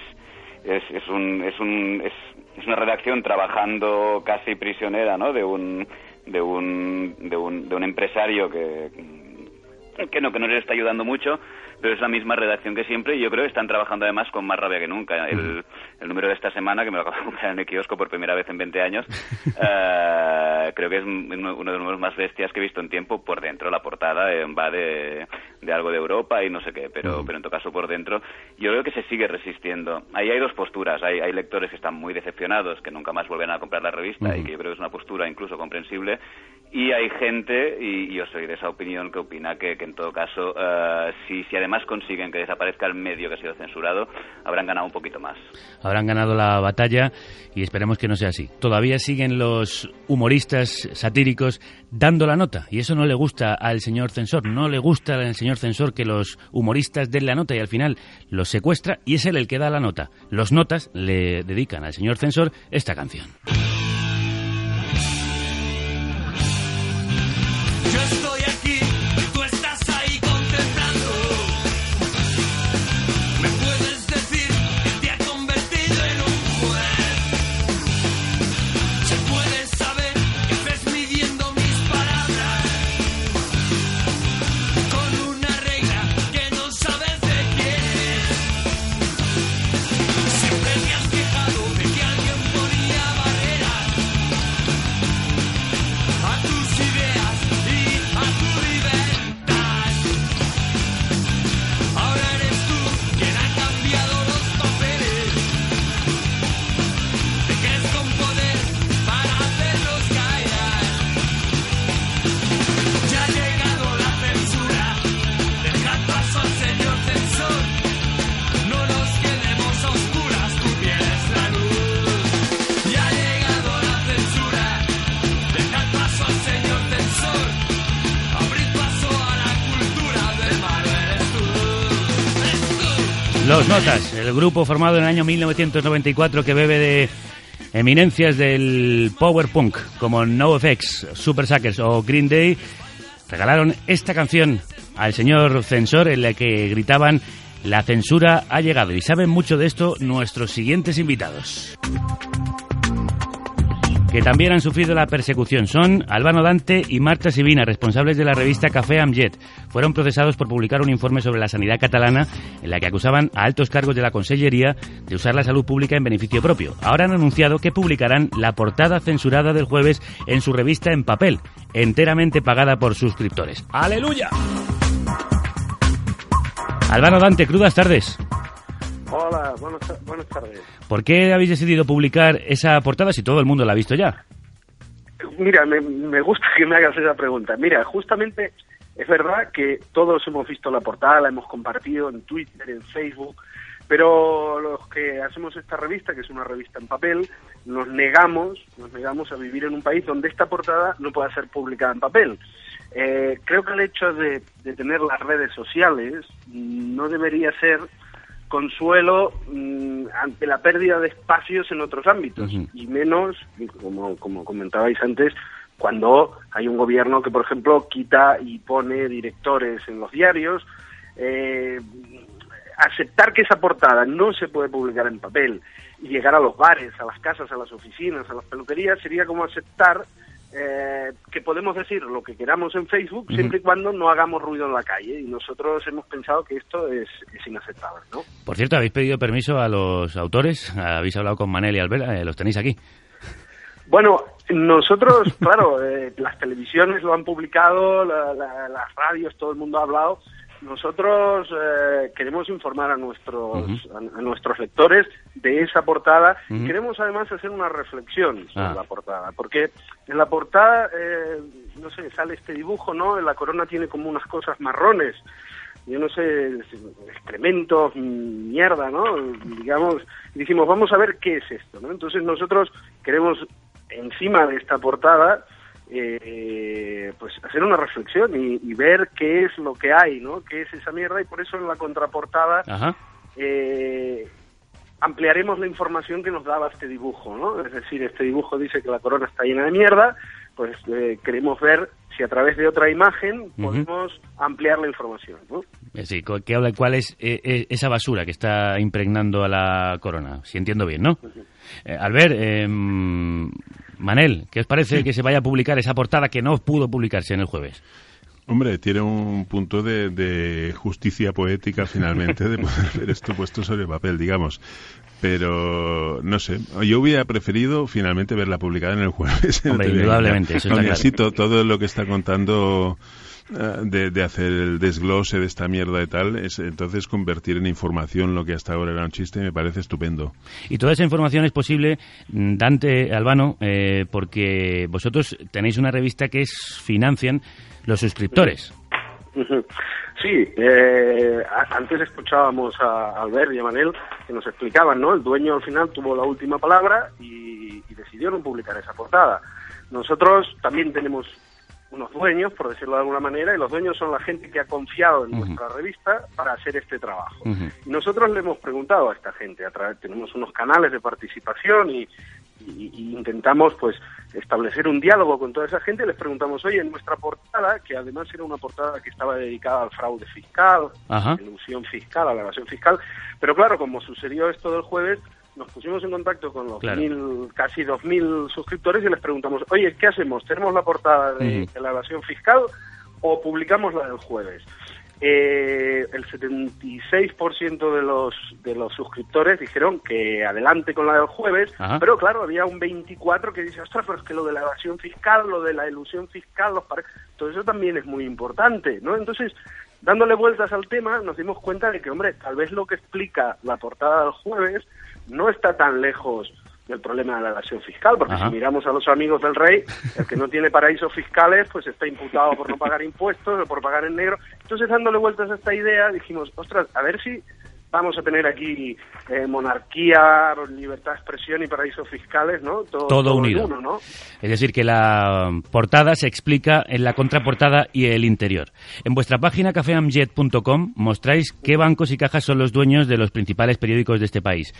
es, es, un, es, un, es, es una redacción trabajando casi prisionera, ¿no? De un, de un, de un, de un empresario que, que no, que no les está ayudando mucho, pero es la misma redacción que siempre y yo creo que están trabajando además con más rabia que nunca. El, el número de esta semana, que me lo acabo de comprar en el kiosco por primera vez en 20 años, eh, creo que es uno de los números más bestias que he visto en tiempo por dentro. La portada eh, va de, de, algo de Europa y no sé qué, pero, pero en todo caso por dentro yo creo que se sigue resistiendo. Ahí hay dos posturas. Hay, hay lectores que están muy decepcionados, que nunca más vuelven a comprar la revista y que yo creo que es una postura incluso comprensible. Y hay gente, y, yo soy de esa opinión, que opina que, que en todo caso, eh, si, si además más consiguen que desaparezca el medio que ha sido censurado, habrán ganado un poquito más. Habrán ganado la batalla y esperemos que no sea así. Todavía siguen los humoristas satíricos dando la nota y eso no le gusta al señor censor. No le gusta al señor censor que los humoristas den la nota y al final los secuestra y es él el que da la nota. Los notas le dedican al señor censor esta canción. Los Notas, el grupo formado en el año 1994 que bebe de eminencias del power punk como NoFX, Super Suckers o Green Day, regalaron esta canción al señor censor en la que gritaban la censura ha llegado y saben mucho de esto nuestros siguientes invitados que también han sufrido la persecución. Son Albano Dante y Marta Sibina, responsables de la revista Café Amjet. Fueron procesados por publicar un informe sobre la sanidad catalana en la que acusaban a altos cargos de la Consellería de usar la salud pública en beneficio propio. Ahora han anunciado que publicarán la portada censurada del jueves en su revista en papel, enteramente pagada por suscriptores. ¡Aleluya! Albano Dante, crudas tardes. Hola, buenas, buenas tardes. ¿Por qué habéis decidido publicar esa portada si todo el mundo la ha visto ya? Mira, me, me gusta que me hagas esa pregunta. Mira, justamente es verdad que todos hemos visto la portada, la hemos compartido en Twitter, en Facebook, pero los que hacemos esta revista, que es una revista en papel, nos negamos, nos negamos a vivir en un país donde esta portada no pueda ser publicada en papel. Eh, creo que el hecho de, de tener las redes sociales no debería ser consuelo mm, ante la pérdida de espacios en otros ámbitos y menos, como, como comentabais antes, cuando hay un gobierno que, por ejemplo, quita y pone directores en los diarios. Eh, aceptar que esa portada no se puede publicar en papel y llegar a los bares, a las casas, a las oficinas, a las peluquerías, sería como aceptar eh, que podemos decir lo que queramos en Facebook siempre y cuando no hagamos ruido en la calle y nosotros hemos pensado que esto es, inaceptable, ¿no? Por cierto, ¿habéis pedido permiso a los autores? ¿Habéis hablado con Manel y Albert? Eh, ¿Los tenéis aquí? Bueno, nosotros, claro, eh, las televisiones lo han publicado, las radios, todo el mundo ha hablado, nosotros eh, queremos informar a nuestros a, nuestros lectores de esa portada. Queremos además hacer una reflexión sobre ah. la portada, porque en la portada, eh, no sé, sale este dibujo, ¿no? La corona tiene como unas cosas marrones. Yo no sé, excrementos, mierda, ¿no? Digamos, y dijimos, vamos a ver qué es esto, ¿no? Entonces nosotros queremos, encima de esta portada, eh, pues hacer una reflexión y, ver qué es lo que hay, ¿no? ¿Qué es esa mierda? Y por eso en la contraportada eh, ampliaremos la información que nos daba este dibujo, ¿no? Es decir, este dibujo dice que la corona está llena de mierda, pues eh, queremos ver si a través de otra imagen podemos ampliar la información, ¿no? Sí, ¿qué habla, ¿cuál es esa basura que está impregnando a la corona? Si entiendo bien, ¿no? al ver, em, Manel, ¿qué os parece que se vaya a publicar esa portada que no pudo publicarse en el jueves? Hombre, tiene un punto de, justicia poética finalmente de poder ver esto puesto sobre papel, digamos. Pero no sé, yo hubiera preferido finalmente verla publicada en el jueves. Hombre, indudablemente, eso está todo lo que está contando eh, de, hacer el desglose de esta mierda y tal, es entonces convertir en información lo que hasta ahora era un chiste me parece estupendo. Y toda esa información es posible, mm, Dante Albano, eh, porque vosotros tenéis una revista que es financian los suscriptores. Sí, eh, antes escuchábamos a Albert y a Manel que nos explicaban, ¿no? El dueño al final tuvo la última palabra y, y decidieron publicar esa portada. Nosotros también tenemos unos dueños, por decirlo de alguna manera, y los dueños son la gente que ha confiado en nuestra revista para hacer este trabajo. Y nosotros le hemos preguntado a esta gente, a través, tenemos unos canales de participación y, intentamos pues establecer un diálogo con toda esa gente, les preguntamos, oye, en nuestra portada, que además era una portada que estaba dedicada al fraude fiscal, a la ilusión fiscal, a la evasión fiscal, pero claro, como sucedió esto del jueves, nos pusimos en contacto con los mil, casi dos mil suscriptores y les preguntamos, oye, ¿qué hacemos? ¿Tenemos la portada de, la evasión fiscal o publicamos la del jueves? Eh, el 76% de los de los suscriptores dijeron que adelante con la del jueves, pero claro, había un 24 que dice, ostras, pero es que lo de la evasión fiscal, lo de la ilusión fiscal, los todo eso también es muy importante, ¿no? Entonces, dándole vueltas al tema, nos dimos cuenta de que, hombre, tal vez lo que explica la portada del jueves no está tan lejos del problema de la evasión fiscal, porque si miramos a los amigos del rey, el que no tiene paraísos fiscales, pues está imputado por no pagar impuestos o por pagar en negro. Entonces, dándole vueltas a esta idea, dijimos, ostras, a ver si vamos a tener aquí eh, monarquía, libertad de expresión y paraísos fiscales, ¿no? Todo, unido. ¿no? Es decir, que la portada se explica en la contraportada y el interior. En vuestra página cafeamjet.com mostráis qué bancos y cajas son los dueños de los principales periódicos de este país.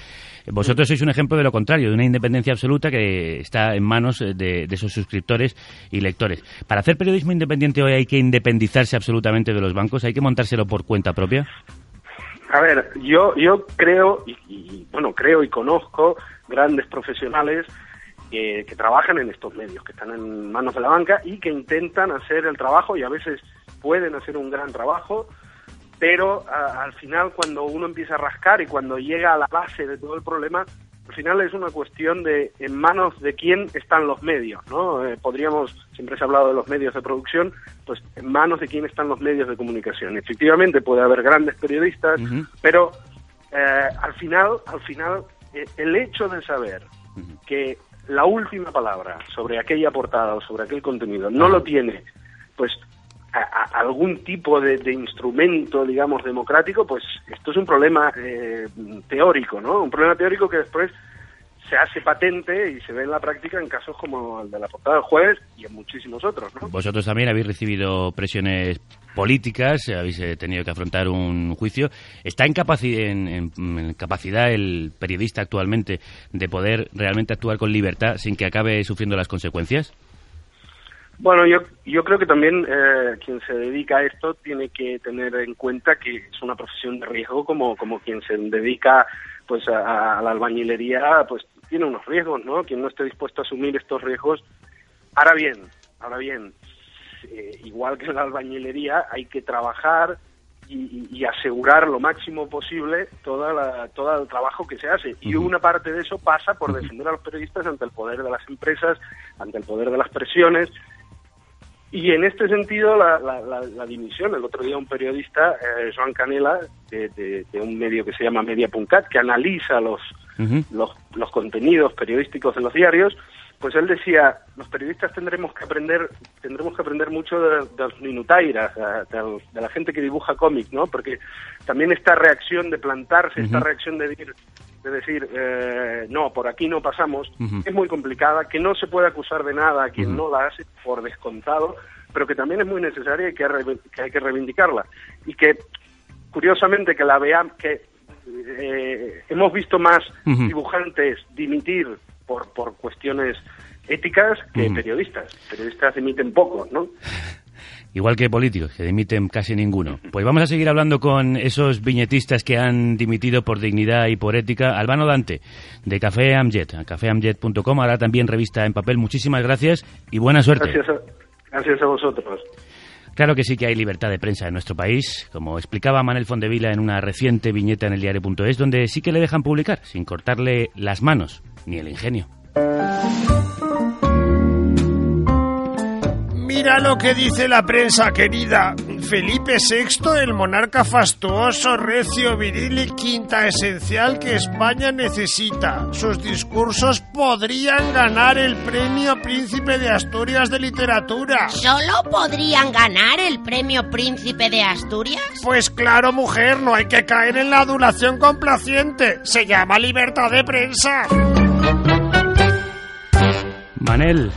Vosotros sois un ejemplo de lo contrario, de una independencia absoluta que está en manos de, de esos suscriptores y lectores. Para hacer periodismo independiente hoy hay que independizarse absolutamente de los bancos, hay que montárselo por cuenta propia. A ver, yo, yo creo, y, bueno, creo y conozco grandes profesionales que, trabajan en estos medios, que están en manos de la banca y que intentan hacer el trabajo y a veces pueden hacer un gran trabajo, pero al final cuando uno empieza a rascar y cuando llega a la base de todo el problema, al final es una cuestión de en manos de quién están los medios, ¿no? Eh, podríamos, siempre se ha hablado de los medios de producción, pues en manos de quién están los medios de comunicación. Efectivamente puede haber grandes periodistas, pero eh, al final, al final, eh, el hecho de saber que la última palabra sobre aquella portada o sobre aquel contenido no lo tiene, pues algún tipo de, instrumento, digamos, democrático, pues esto es un problema eh, teórico, ¿no? Un problema teórico que después se hace patente y se ve en la práctica en casos como el de la portada del jueves y en muchísimos otros, ¿no? Vosotros también habéis recibido presiones políticas, habéis eh, tenido que afrontar un juicio. ¿Está en, en, capacidad el periodista actualmente de poder realmente actuar con libertad sin que acabe sufriendo las consecuencias? Bueno, yo, yo creo que también eh, quien se dedica a esto tiene que tener en cuenta que es una profesión de riesgo como, como quien se dedica pues a, la albañilería, pues tiene unos riesgos, ¿no? Quien no esté dispuesto a asumir estos riesgos. Ahora bien, ahora bien, eh, igual que en la albañilería, hay que trabajar y, y, asegurar lo máximo posible toda la, todo el trabajo que se hace. Y una parte de eso pasa por defender a los periodistas ante el poder de las empresas, ante el poder de las presiones y en este sentido, la, la, dimisión, el otro día un periodista, eh, Joan Canela, de, un medio que se llama Media.cat, que analiza los, los, los, contenidos periodísticos de los diarios, pues él decía, los periodistas tendremos que aprender, tendremos que aprender mucho de, los minutairas, de, la gente que dibuja cómics, ¿no? Porque también esta reacción de plantarse, esta reacción de decir, de decir, eh, no, por aquí no pasamos, es muy complicada, que no se puede acusar de nada a quien no la hace por descontado, pero que también es muy necesaria y que, hay que reivindicarla. Y que, curiosamente, que la veamos, que eh, hemos visto más dibujantes dimitir por, por cuestiones éticas que periodistas. Periodistas dimiten poco, ¿no? igual que políticos, que dimiten casi ninguno. Pues vamos a seguir hablando con esos viñetistas que han dimitido por dignidad y por ética. Albano Dante, de Café Amjet, cafeamjet.com, ahora también revista en papel. Muchísimas gracias y buena suerte. Gracias a, vosotros. Claro que sí que hay libertad de prensa en nuestro país, como explicaba Manel Fondevila en una reciente viñeta en el diario.es, donde sí que le dejan publicar, sin cortarle las manos ni el ingenio. Mira lo que dice la prensa, querida. Felipe VI, el monarca fastuoso, recio, viril y quinta esencial que España necesita. Sus discursos podrían ganar el premio Príncipe de Asturias de Literatura. ¿Solo podrían ganar el premio Príncipe de Asturias? Pues claro, mujer, no hay que caer en la adulación complaciente. Se llama libertad de prensa. Manel,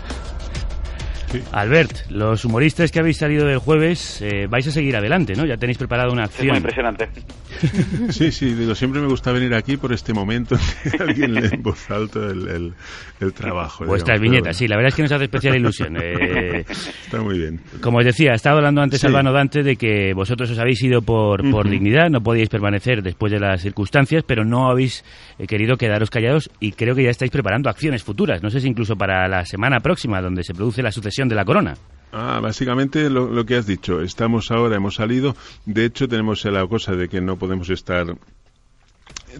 Albert, los humoristas que habéis salido del jueves eh, vais a seguir adelante, ¿no? Ya tenéis preparado una acción. Es muy impresionante. Sí, sí, digo, siempre me gusta venir aquí por este momento en que alguien lee en voz alta el, el, trabajo. Vuestras viñetas, sí, la verdad es que nos hace especial ilusión. Eh, Está muy bien. Como os decía, estaba hablando antes Albano Dante de que vosotros os habéis ido por, por dignidad, no podíais permanecer después de las circunstancias, pero no habéis eh, querido quedaros callados y creo que ya estáis preparando acciones futuras, no sé si incluso para la semana próxima, donde se produce la sucesión de la corona. Ah, básicamente lo, que has dicho. Estamos ahora, hemos salido. De hecho, tenemos la cosa de que no podemos estar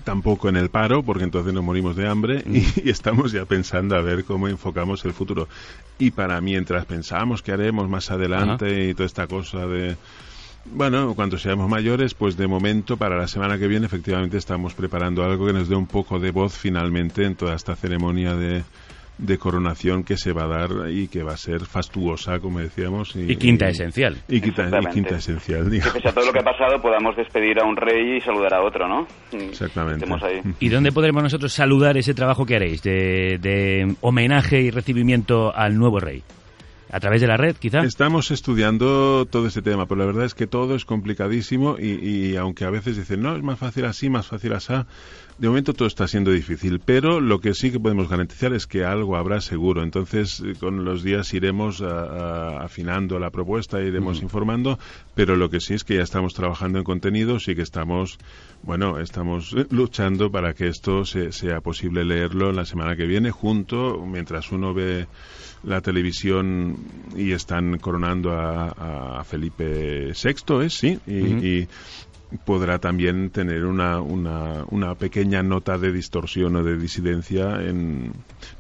tampoco en el paro, porque entonces nos morimos de hambre y, mm. estamos ya pensando a ver cómo enfocamos el futuro. Y para mientras pensamos que haremos más adelante y toda esta cosa de... Bueno, cuando seamos mayores, pues de momento para la semana que viene efectivamente estamos preparando algo que nos dé un poco de voz finalmente en toda esta ceremonia de, de coronación que se va a dar y que va a ser fastuosa, como decíamos. Y, quinta esencial. Y quinta, y quinta esencial. Que pese a todo lo que ha pasado podamos despedir a un rey y saludar a otro, ¿no? Exactamente. Ahí. ¿Y dónde podremos nosotros saludar ese trabajo que haréis de, de homenaje y recibimiento al nuevo rey? A través de la red, quizá. Estamos estudiando todo este tema, pero la verdad es que todo es complicadísimo y, y aunque a veces dicen, no, es más fácil así, más fácil así, de momento todo está siendo difícil, pero lo que sí que podemos garantizar es que algo habrá seguro. Entonces, eh, con los días iremos a, a, afinando la propuesta, iremos informando, pero lo que sí es que ya estamos trabajando en contenidos y que estamos, bueno, estamos luchando para que esto se, sea posible leerlo la semana que viene, junto, mientras uno ve la televisión y están coronando a, a Felipe VI, ¿es? Sí, y, uh -huh. y, podrá también tener una, una, una, pequeña nota de distorsión o de disidencia en,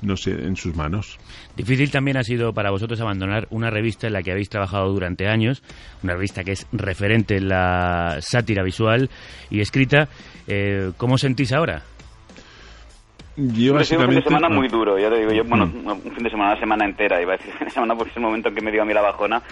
no sé, en sus manos. Difícil también ha sido para vosotros abandonar una revista en la que habéis trabajado durante años, una revista que es referente en la sátira visual y escrita. Eh, ¿Cómo sentís ahora? Yo básicamente... un fin de semana muy duro, ya te digo, yo, bueno, mm. un fin de semana, una semana entera, iba a decir fin de semana porque es el momento en que me dio a mí la bajona,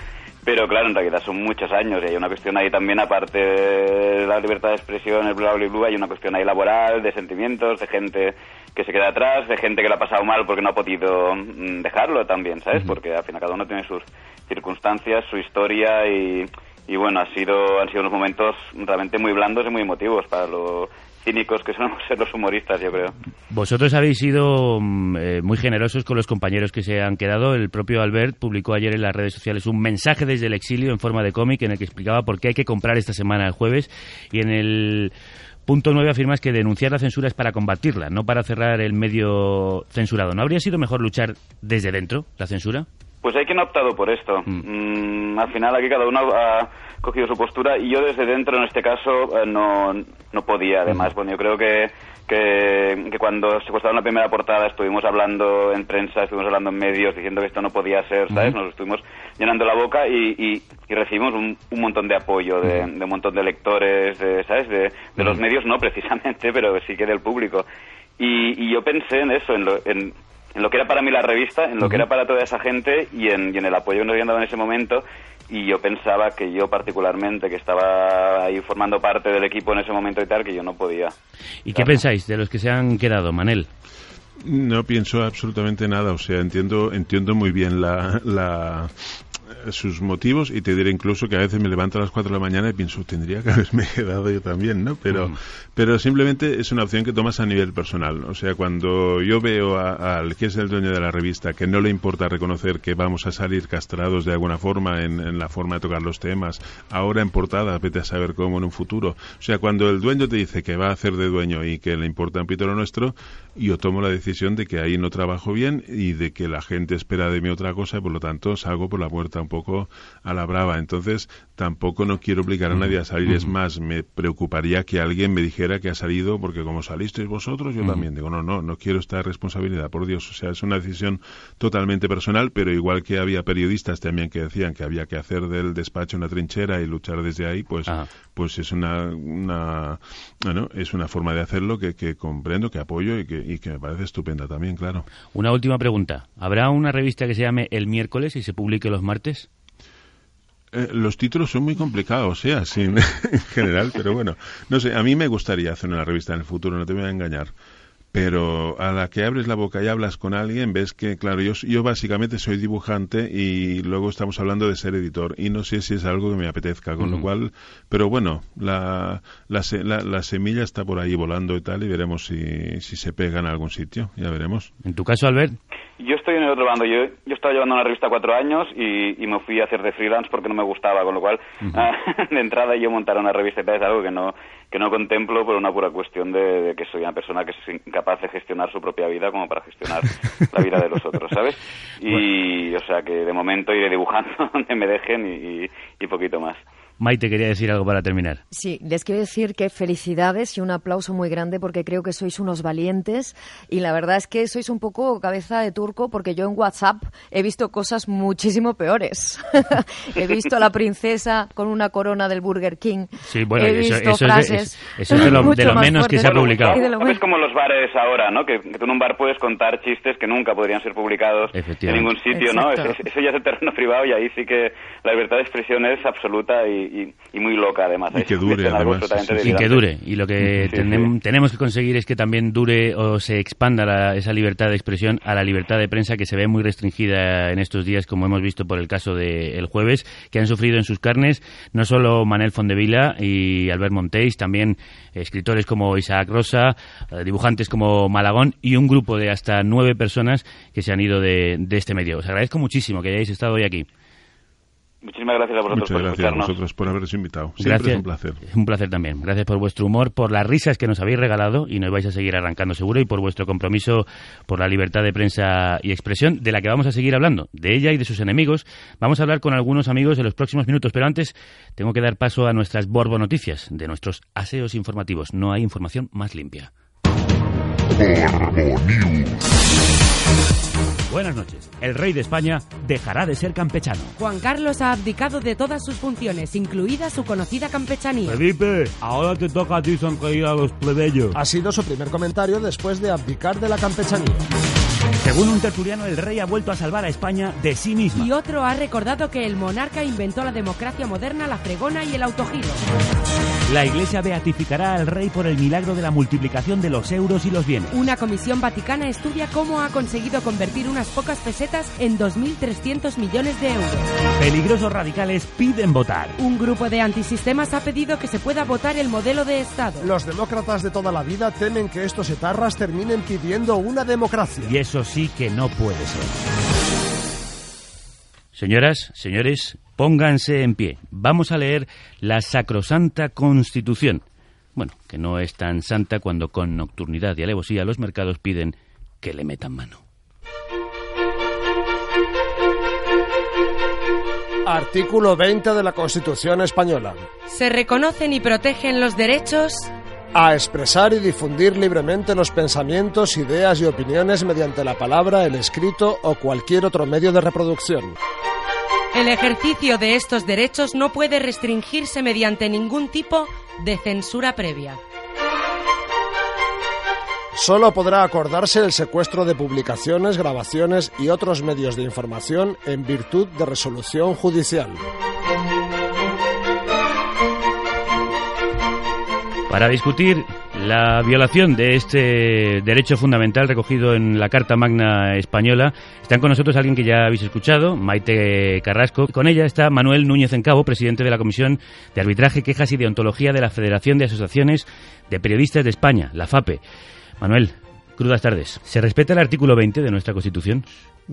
pero claro, en realidad son muchos años y hay una cuestión ahí también, aparte de la libertad de expresión, el bla, bla, bla, hay una cuestión ahí laboral, de sentimientos, de gente que se queda atrás, de gente que lo ha pasado mal porque no ha podido mm, dejarlo también, ¿sabes? -huh. Porque al final cada uno tiene sus circunstancias, su historia y, y bueno, ha sido, han sido unos momentos realmente muy blandos y muy emotivos para lo cínicos que somos ser los humoristas, yo creo. Vosotros habéis sido eh, muy generosos con los compañeros que se han quedado. El propio Albert publicó ayer en las redes sociales un mensaje desde el exilio en forma de cómic en el que explicaba por qué hay que comprar esta semana el jueves y en el punto 9 afirmas que denunciar la censura es para combatirla, no para cerrar el medio censurado. ¿No habría sido mejor luchar desde dentro la censura? Pues hay quien ha optado por esto. Mm. Mm, al final aquí cada uno ha cogido su postura y yo desde dentro en este caso eh, no, no podía además. Bueno, yo creo que, que, que cuando se costaba la primera portada estuvimos hablando en prensa, estuvimos hablando en medios diciendo que esto no podía ser, ¿sabes? Nos estuvimos llenando la boca y, y, y recibimos un, un, montón de apoyo de, de, un montón de lectores, de, ¿sabes? De, de los medios no precisamente, pero sí que del público. Y, y yo pensé en eso, en, lo, en en lo que era para mí la revista, en lo uh -huh. que era para toda esa gente y en, y en el apoyo que nos habían dado en ese momento. Y yo pensaba que yo particularmente, que estaba ahí formando parte del equipo en ese momento y tal, que yo no podía. ¿Y qué pensáis de los que se han quedado, Manel? No pienso absolutamente nada, o sea, entiendo, entiendo muy bien la, la, sus motivos y te diré incluso que a veces me levanto a las 4 de la mañana y pienso, tendría que haberme quedado yo también, ¿no? Pero, mm. Pero simplemente es una opción que tomas a nivel personal. O sea, cuando yo veo al que es el dueño de la revista que no le importa reconocer que vamos a salir castrados de alguna forma en, en la forma de tocar los temas, ahora en portada, vete a saber cómo en un futuro. O sea, cuando el dueño te dice que va a hacer de dueño y que le importa un pito lo nuestro, yo tomo la decisión de que ahí no trabajo bien y de que la gente espera de mí otra cosa y por lo tanto salgo por la puerta un poco a la brava. Entonces, tampoco no quiero obligar a nadie a salir. Es más, me preocuparía que alguien me dijera que ha salido porque como salisteis vosotros, yo también digo, no, no, no quiero esta responsabilidad, por Dios. O sea, es una decisión totalmente personal, pero igual que había periodistas también que decían que había que hacer del despacho una trinchera y luchar desde ahí, pues, pues es una, una, bueno, es una forma de hacerlo que, que comprendo, que apoyo y que, y que me parece estupenda también, claro. Una última pregunta. ¿Habrá una revista que se llame El miércoles y se publique los martes? Eh, los títulos son muy complicados, ¿sí? Así, en general, pero bueno, no sé, a mí me gustaría hacer una revista en el futuro, no te voy a engañar pero a la que abres la boca y hablas con alguien, ves que, claro, yo, yo básicamente soy dibujante y luego estamos hablando de ser editor y no sé si es algo que me apetezca, con uh -huh. lo cual, pero bueno, la, la, la, la, semilla está por ahí volando y tal y veremos si, si se pega en algún sitio, ya veremos. En tu caso, Albert. Yo estoy en el otro bando. Yo, yo estaba llevando una revista cuatro años y, y, me fui a hacer de freelance porque no me gustaba, con lo cual, uh -huh. de entrada yo montar una revista es algo que no, que no contemplo por una pura cuestión de, de, que soy una persona que es incapaz de gestionar su propia vida como para gestionar la vida de los otros, ¿sabes? Y, bueno. o sea, que de momento iré dibujando donde me dejen y, y, y poquito más. Maite quería decir algo para terminar. Sí, les quiero decir que felicidades y un aplauso muy grande porque creo que sois unos valientes y la verdad es que sois un poco cabeza de turco porque yo en WhatsApp he visto cosas muchísimo peores. he visto a la princesa con una corona del Burger King. Sí, bueno, he eso, visto eso es de, frases eso es de lo, de lo menos que se ha publicado. Y de lo Es como los bares ahora, ¿no? Que, que tú en un bar puedes contar chistes que nunca podrían ser publicados en ningún sitio, ¿no? Exacto. Es- es- eso ya es el terreno privado y ahí sí que la libertad de expresión es absoluta y, y- y muy loca, además. Y que dure, además, sí, sí. y que dure. Y lo que Sí, tenem- sí. tenemos que conseguir es que también dure o se expanda la- esa libertad de expresión a la libertad de prensa que se ve muy restringida en estos días, como hemos visto por el caso del jueves, que han sufrido en sus carnes no solo Manel Fondevila y Albert Montéis, también escritores como Isaac Rosa, eh, dibujantes como Malagón y un grupo de hasta nueve personas que se han ido de, de este medio. Os agradezco muchísimo que hayáis estado hoy aquí. Muchísimas gracias a vosotros Muchas por gracias a vosotros por haberos invitado. Siempre Gracias. es un placer. Es un placer también. Gracias por vuestro humor, por las risas que nos habéis regalado y nos vais a seguir arrancando seguro y por vuestro compromiso por la libertad de prensa y expresión, de la que vamos a seguir hablando, de ella y de sus enemigos. Vamos a hablar con algunos amigos en los próximos minutos, pero antes tengo que dar paso a nuestras Borbo Noticias, de nuestros aseos informativos. No hay información más limpia. Buenas noches. El rey de España dejará de ser campechano. Juan Carlos ha abdicado de todas sus funciones, incluida su conocida campechanía. Felipe, ahora te toca a ti sonreír a los plebeyos. Ha sido su primer comentario después de abdicar de la campechanía. Según un tertuliano, el rey ha vuelto a salvar a España de sí misma. Y otro ha recordado que el monarca inventó la democracia moderna, la fregona y el autogiro. La Iglesia beatificará al rey por el milagro de la multiplicación de los euros y los bienes. Una comisión vaticana estudia cómo ha conseguido convertir unas pocas pesetas en 2.300 millones de euros. Peligrosos radicales piden votar. Un grupo de antisistemas ha pedido que se pueda votar el modelo de Estado. Los demócratas de toda la vida temen que estos etarras terminen pidiendo una democracia. Y eso sí que no puede ser. Señoras, señores, pónganse en pie. Vamos a leer la sacrosanta Constitución. Bueno, que no es tan santa cuando con nocturnidad y alevosía los mercados piden que le metan mano. Artículo 20 de la Constitución Española. Se reconocen y protegen los derechos A expresar y difundir libremente los pensamientos, ideas y opiniones mediante la palabra, el escrito o cualquier otro medio de reproducción. El ejercicio de estos derechos no puede restringirse mediante ningún tipo de censura previa. Solo podrá acordarse el secuestro de publicaciones, grabaciones y otros medios de información en virtud de resolución judicial. Para discutir la violación de este derecho fundamental recogido en la Carta Magna Española, están con nosotros alguien que ya habéis escuchado, Maite Carrasco. Con ella está Manuel Núñez Encabo, presidente de la Comisión de Arbitraje, Quejas y Deontología de la Federación de Asociaciones de Periodistas de España, la FAPE. Manuel, crudas tardes. ¿Se respeta el artículo 20 de nuestra Constitución?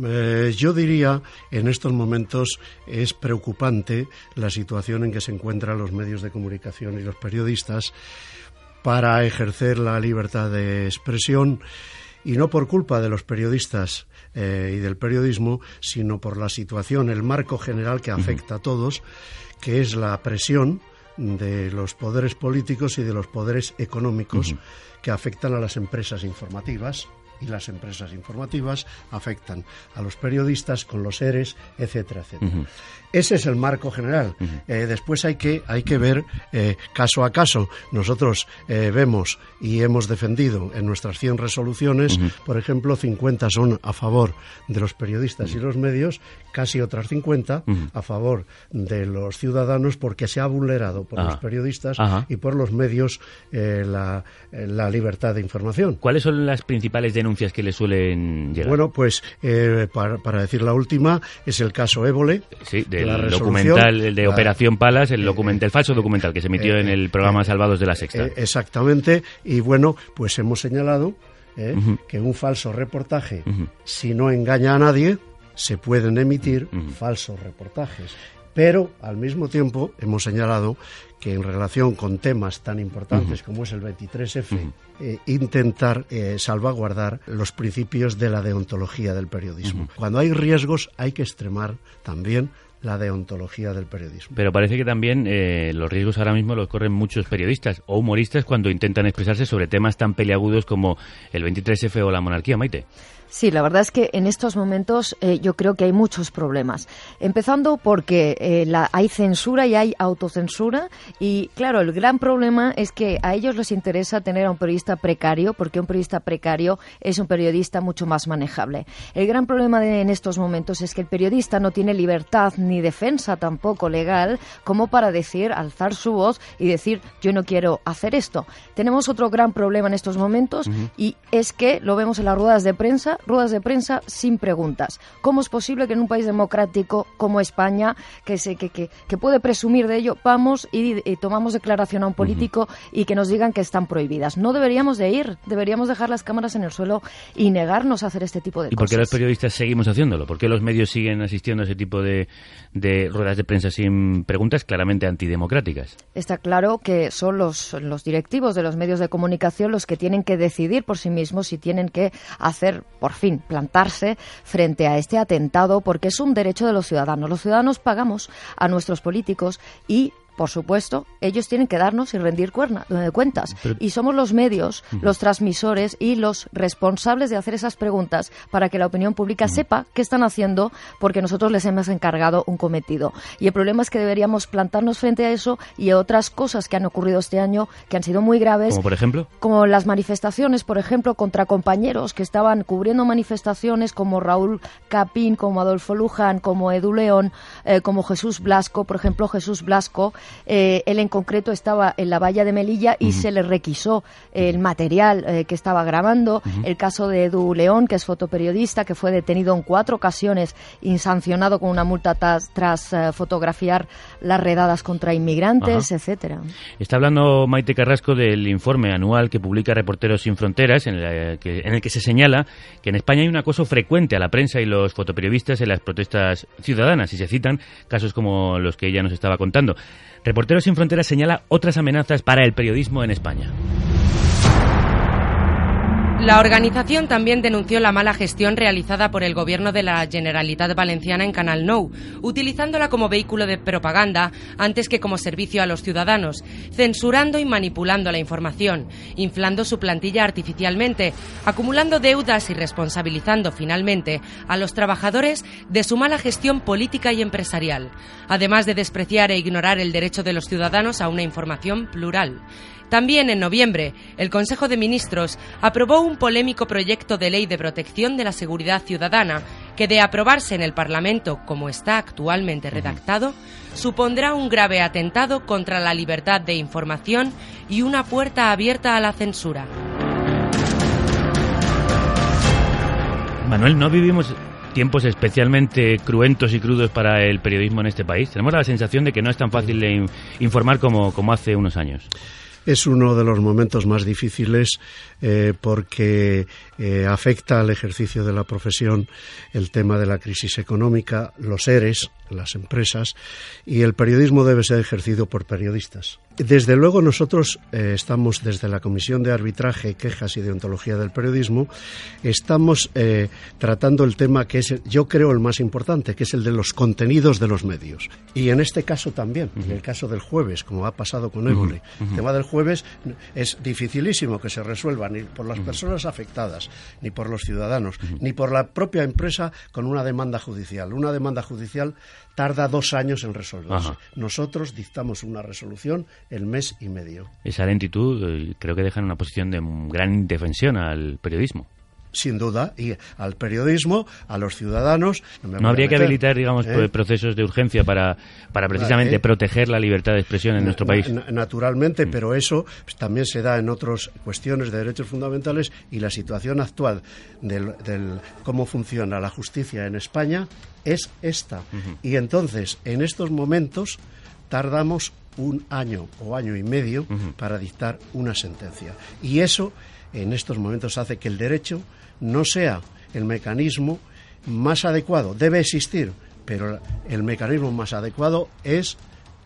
Eh, yo diría, en estos momentos es preocupante la situación en que se encuentran los medios de comunicación y los periodistas para ejercer la libertad de expresión y no por culpa de los periodistas eh, y del periodismo, sino por la situación, el marco general que afecta a todos, que es la presión de los poderes políticos y de los poderes económicos que afectan a las empresas informativas y las empresas informativas afectan a los periodistas con los ERES, etcétera, etcétera. Ese es el marco general. Eh, después hay que, hay que ver eh, caso a caso. Nosotros eh, vemos y hemos defendido en nuestras 100 resoluciones, por ejemplo, 50 son a favor de los periodistas y los medios, casi otras 50 a favor de los ciudadanos porque se ha vulnerado por los periodistas y por los medios la, la libertad de información. ¿Cuáles son las principales denuncias que le suelen llegar? Bueno, pues para, para decir la última, es el caso Évole. Sí, del resolución, documental el de la- Operación Palas, el, documental, el falso documental que se emitió eh, en el programa Salvados de la Sexta. Eh, exactamente. Y bueno, pues hemos señalado eh, que un falso reportaje, si no engaña a nadie, se pueden emitir falsos reportajes. Pero al mismo tiempo hemos señalado que en relación con temas tan importantes como es el 23F, eh, intentar eh, salvaguardar los principios de la deontología del periodismo. Cuando hay riesgos hay que extremar también la deontología del periodismo. Pero parece que también eh, los riesgos ahora mismo los corren muchos periodistas o humoristas cuando intentan expresarse sobre temas tan peliagudos como el 23F o la monarquía, Maite. Sí, la verdad es que en estos momentos eh, yo creo que hay muchos problemas. Empezando porque eh, la, hay censura y hay autocensura. Y claro, el gran problema es que a ellos les interesa tener a un periodista precario, porque un periodista precario es un periodista mucho más manejable. El gran problema de, en estos momentos es que el periodista no tiene libertad ni defensa tampoco legal como para decir, alzar su voz y decir, yo no quiero hacer esto. Tenemos otro gran problema en estos momentos y es que lo vemos en las ruedas de prensa ruedas de prensa sin preguntas. ¿Cómo es posible que en un país democrático como España, que, se, que, que, que puede presumir de ello, vamos y, y, tomamos declaración a un político y que nos digan que están prohibidas? No deberíamos de ir, deberíamos dejar las cámaras en el suelo y negarnos a hacer este tipo de ¿Y cosas. por qué los periodistas seguimos haciéndolo? ¿Por qué los medios siguen asistiendo a ese tipo de, de ruedas de prensa sin preguntas claramente antidemocráticas? Está claro que son los, los directivos de los medios de comunicación los que tienen que decidir por sí mismos si tienen que hacer, por fin, plantarse frente a este atentado, porque es un derecho de los ciudadanos. Los ciudadanos pagamos a nuestros políticos y por supuesto, ellos tienen que darnos y rendir cuerna, eh, cuentas. Pero- y somos los medios, los transmisores y los responsables de hacer esas preguntas para que la opinión pública sepa qué están haciendo porque nosotros les hemos encargado un cometido. Y el problema es que deberíamos plantarnos frente a eso y a otras cosas que han ocurrido este año que han sido muy graves Como por ejemplo. como las manifestaciones, por ejemplo, contra compañeros que estaban cubriendo manifestaciones como Raúl Capín, como Adolfo Luján, como Edu León, eh, como Jesús Blasco. Por ejemplo, Jesús Blasco, eh, él en concreto estaba en la valla de Melilla y se le requisó el material eh, que estaba grabando. El caso de Edu León, que es fotoperiodista, que fue detenido en cuatro ocasiones y sancionado con una multa tras, tras, eh, fotografiar las redadas contra inmigrantes, Ajá. etcétera. Está hablando Maite Carrasco del informe anual que publica Reporteros Sin Fronteras, en el, que, en el que se señala que en España hay un acoso frecuente a la prensa y los fotoperiodistas en las protestas ciudadanas y se citan casos como los que ella nos estaba contando. Reporteros Sin Fronteras señala otras amenazas para el periodismo en España. La organización también denunció la mala gestión realizada por el gobierno de la Generalitat Valenciana en Canal Nou, utilizándola como vehículo de propaganda antes que como servicio a los ciudadanos, censurando y manipulando la información, inflando su plantilla artificialmente, acumulando deudas y responsabilizando finalmente a los trabajadores de su mala gestión política y empresarial, además de despreciar e ignorar el derecho de los ciudadanos a una información plural. También en noviembre, el Consejo de Ministros aprobó un polémico proyecto de ley de protección de la seguridad ciudadana que, de aprobarse en el Parlamento como está actualmente redactado, supondrá un grave atentado contra la libertad de información y una puerta abierta a la censura. Manuel, ¿no vivimos tiempos especialmente cruentos y crudos para el periodismo en este país? Tenemos la sensación de que no es tan fácil de in- informar como, como hace unos años. Es uno de los momentos más difíciles eh, porque eh, afecta al ejercicio de la profesión el tema de la crisis económica, los ERES, las empresas, y el periodismo debe ser ejercido por periodistas. Desde luego nosotros eh, estamos desde la Comisión de Arbitraje, Quejas y Deontología del Periodismo, estamos eh, tratando el tema que es, yo creo, el más importante, que es el de los contenidos de los medios. Y en este caso también, en el caso del jueves, como ha pasado con Évole, Ujú, ujú. el tema del jueves es dificilísimo que se resuelva ni por las personas afectadas, ni por los ciudadanos, ni por la propia empresa con una demanda judicial. Una demanda judicial tarda dos años en resolverse. Ajá. Nosotros dictamos una resolución el mes y medio. Esa lentitud eh, creo que deja en una posición de gran indefensión al periodismo. Sin duda, y al periodismo, a los ciudadanos. ¿No habría que habilitar, digamos, ¿eh? pues, procesos de urgencia para, para precisamente Eh, proteger la libertad de expresión en nuestro país? na- naturalmente, pero eso pues, también se da en otras cuestiones de derechos fundamentales y la situación actual del, del cómo funciona la justicia en España es esta. Y entonces, en estos momentos, tardamos un año o año y medio para dictar una sentencia. Y eso, en estos momentos, hace que el derecho no sea el mecanismo más adecuado. Debe existir, pero el mecanismo más adecuado es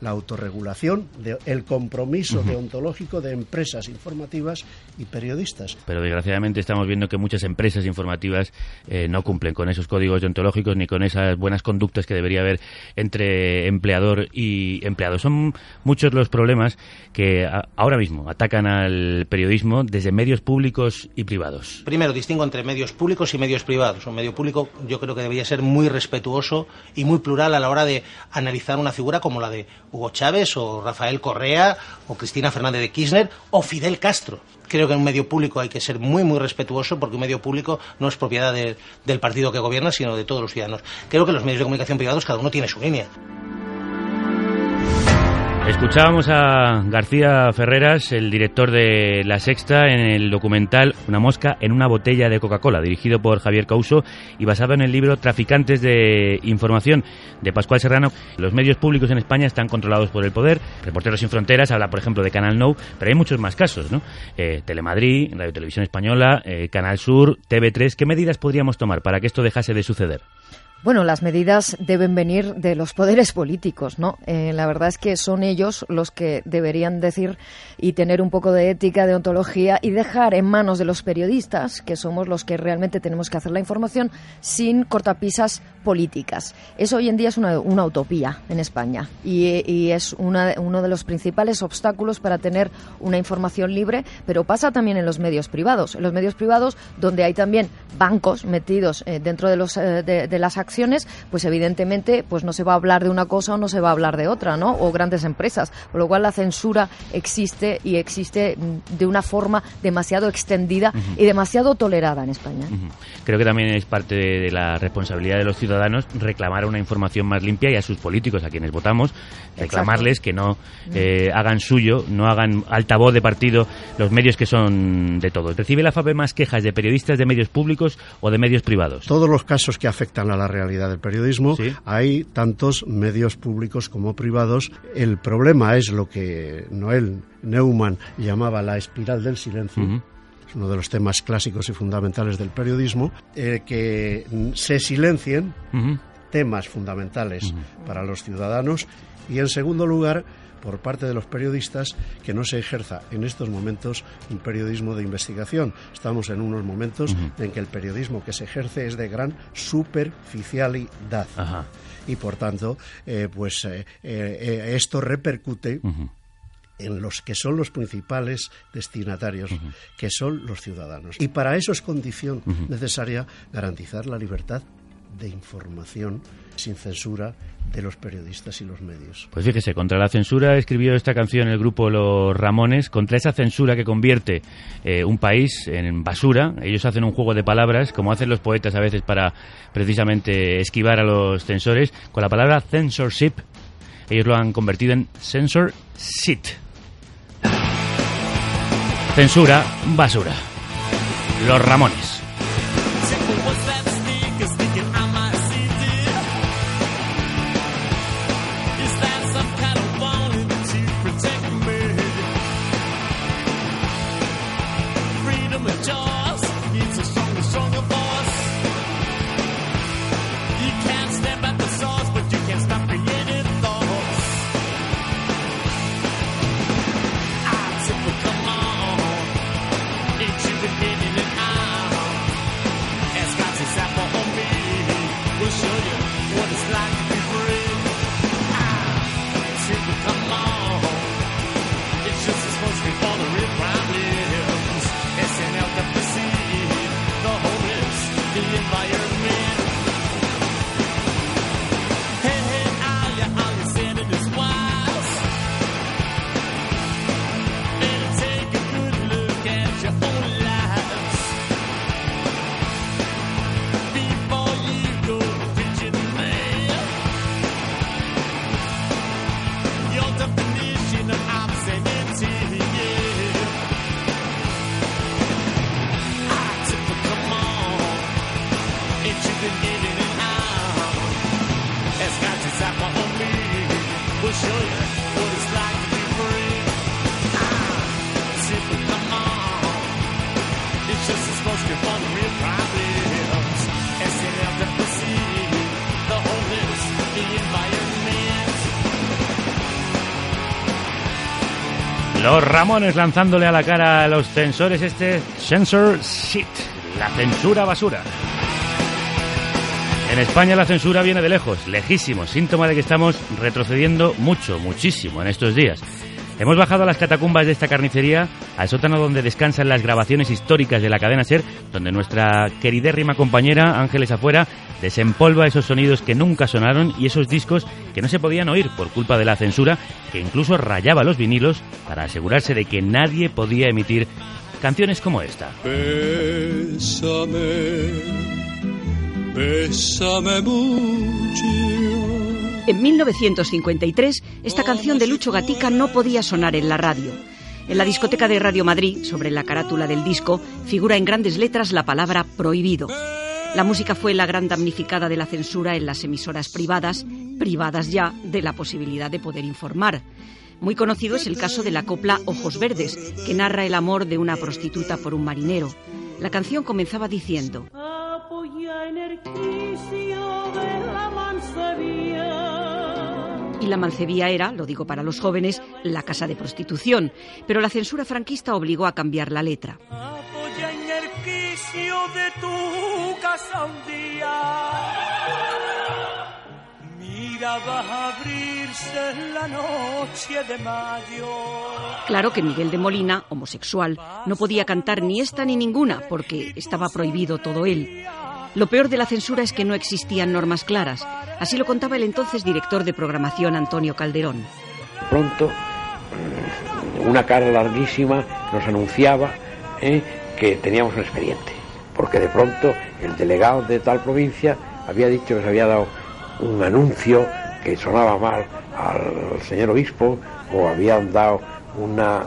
la autorregulación, de, el compromiso deontológico de empresas informativas y periodistas. Pero desgraciadamente estamos viendo que muchas empresas informativas eh, no cumplen con esos códigos deontológicos ni con esas buenas conductas que debería haber entre empleador y empleado. Son muchos los problemas que ahora mismo atacan al periodismo desde medios públicos y privados. Primero, distingo entre medios públicos y medios privados. Un medio público yo creo que debería ser muy respetuoso y muy plural a la hora de analizar una figura como la de Hugo Chávez o Rafael Correa o Cristina Fernández de Kirchner o Fidel Castro. Creo que en un medio público hay que ser muy, muy respetuoso porque un medio público no es propiedad del partido que gobierna, sino de todos los ciudadanos. Creo que los medios de comunicación privados cada uno tiene su línea. Escuchábamos a García Ferreras, el director de La Sexta, en el documental Una mosca en una botella de Coca-Cola, dirigido por Javier Causo y basado en el libro Traficantes de Información de Pascual Serrano. Los medios públicos en España están controlados por el poder. Reporteros sin Fronteras habla, por ejemplo, de Canal No, pero hay muchos más casos, ¿no? Eh, Telemadrid, Radio Televisión Española, eh, Canal Sur, TV3. ¿Qué medidas podríamos tomar para que esto dejase de suceder? Bueno, las medidas deben venir de los poderes políticos, ¿no? Eh, la verdad es que son ellos los que deberían decir y tener un poco de ética, de ontología y dejar en manos de los periodistas, que somos los que realmente tenemos que hacer la información, sin cortapisas políticas. Eso hoy en día es una, utopía en España y, es uno de los principales obstáculos para tener una información libre, pero pasa también en los medios privados. En los medios privados, donde hay también bancos metidos eh, dentro de, los, eh, de las acciones, pues evidentemente pues no se va a hablar de una cosa o no se va a hablar de otra, ¿no? O grandes empresas, por lo cual la censura existe y existe de una forma demasiado extendida y demasiado tolerada en España. Creo que también es parte de, la responsabilidad de los ciudadanos reclamar una información más limpia y a sus políticos, a quienes votamos, reclamarles que no eh, hagan suyo, no hagan altavoz de partido los medios que son de todos. ¿Recibe la FAPE más quejas de periodistas de medios públicos o de medios privados? Todos los casos que afectan a la realidad del periodismo. Hay tantos medios públicos como privados. El problema es lo que Noel Neumann llamaba la espiral del silencio. Uno de los temas clásicos y fundamentales del periodismo, eh, que se silencien temas fundamentales para los ciudadanos y, en segundo lugar, por parte de los periodistas que no se ejerza en estos momentos un periodismo de investigación. Estamos en unos momentos en que el periodismo que se ejerce es de gran superficialidad. Y por tanto, eh, pues eh, eh, esto repercute en los que son los principales destinatarios, que son los ciudadanos. Y para eso es condición necesaria garantizar la libertad de información sin censura de los periodistas y los medios. Pues fíjese, contra la censura escribió esta canción el grupo Los Ramones, contra esa censura que convierte eh, un país en basura. Ellos hacen un juego de palabras, como hacen los poetas a veces para precisamente esquivar a los censores, con la palabra censorship. Ellos lo han convertido en censor sit. Censura, basura. Los Ramones. Los Ramones lanzándole a la cara a los censores este censor shit, la censura basura. En España la censura viene de lejos, lejísimo, síntoma de que estamos retrocediendo mucho, muchísimo en estos días. Hemos bajado a las catacumbas de esta carnicería, al sótano donde descansan las grabaciones históricas de la cadena SER, donde nuestra queridérrima compañera Ángeles Afuera desempolva esos sonidos que nunca sonaron y esos discos que no se podían oír por culpa de la censura, que incluso rayaba los vinilos para asegurarse de que nadie podía emitir canciones como esta. Bésame mucho. En 1953, esta canción de Lucho Gatica no podía sonar en la radio. En la discoteca de Radio Madrid, sobre la carátula del disco, figura en grandes letras la palabra prohibido. La música fue la gran damnificada de la censura en las emisoras privadas, privadas ya de la posibilidad de poder informar. Muy conocido es el caso de la copla Ojos Verdes, que narra el amor de una prostituta por un marinero. La canción comenzaba diciendo y la mancebía era, lo digo para los jóvenes, la casa de prostitución. Pero la censura franquista obligó a cambiar la letra. Un día. Mira, a abrirse la noche de mayo. Claro que Miguel de Molina, homosexual, no podía cantar ni esta ni ninguna porque estaba prohibido todo él. Lo peor de la censura es que no existían normas claras. Así lo contaba el entonces director de programación Antonio Calderón. De pronto, una cara larguísima nos anunciaba eh, que teníamos un expediente, porque de pronto el delegado de tal provincia había dicho que se había dado un anuncio que sonaba mal al señor obispo o habían dado una,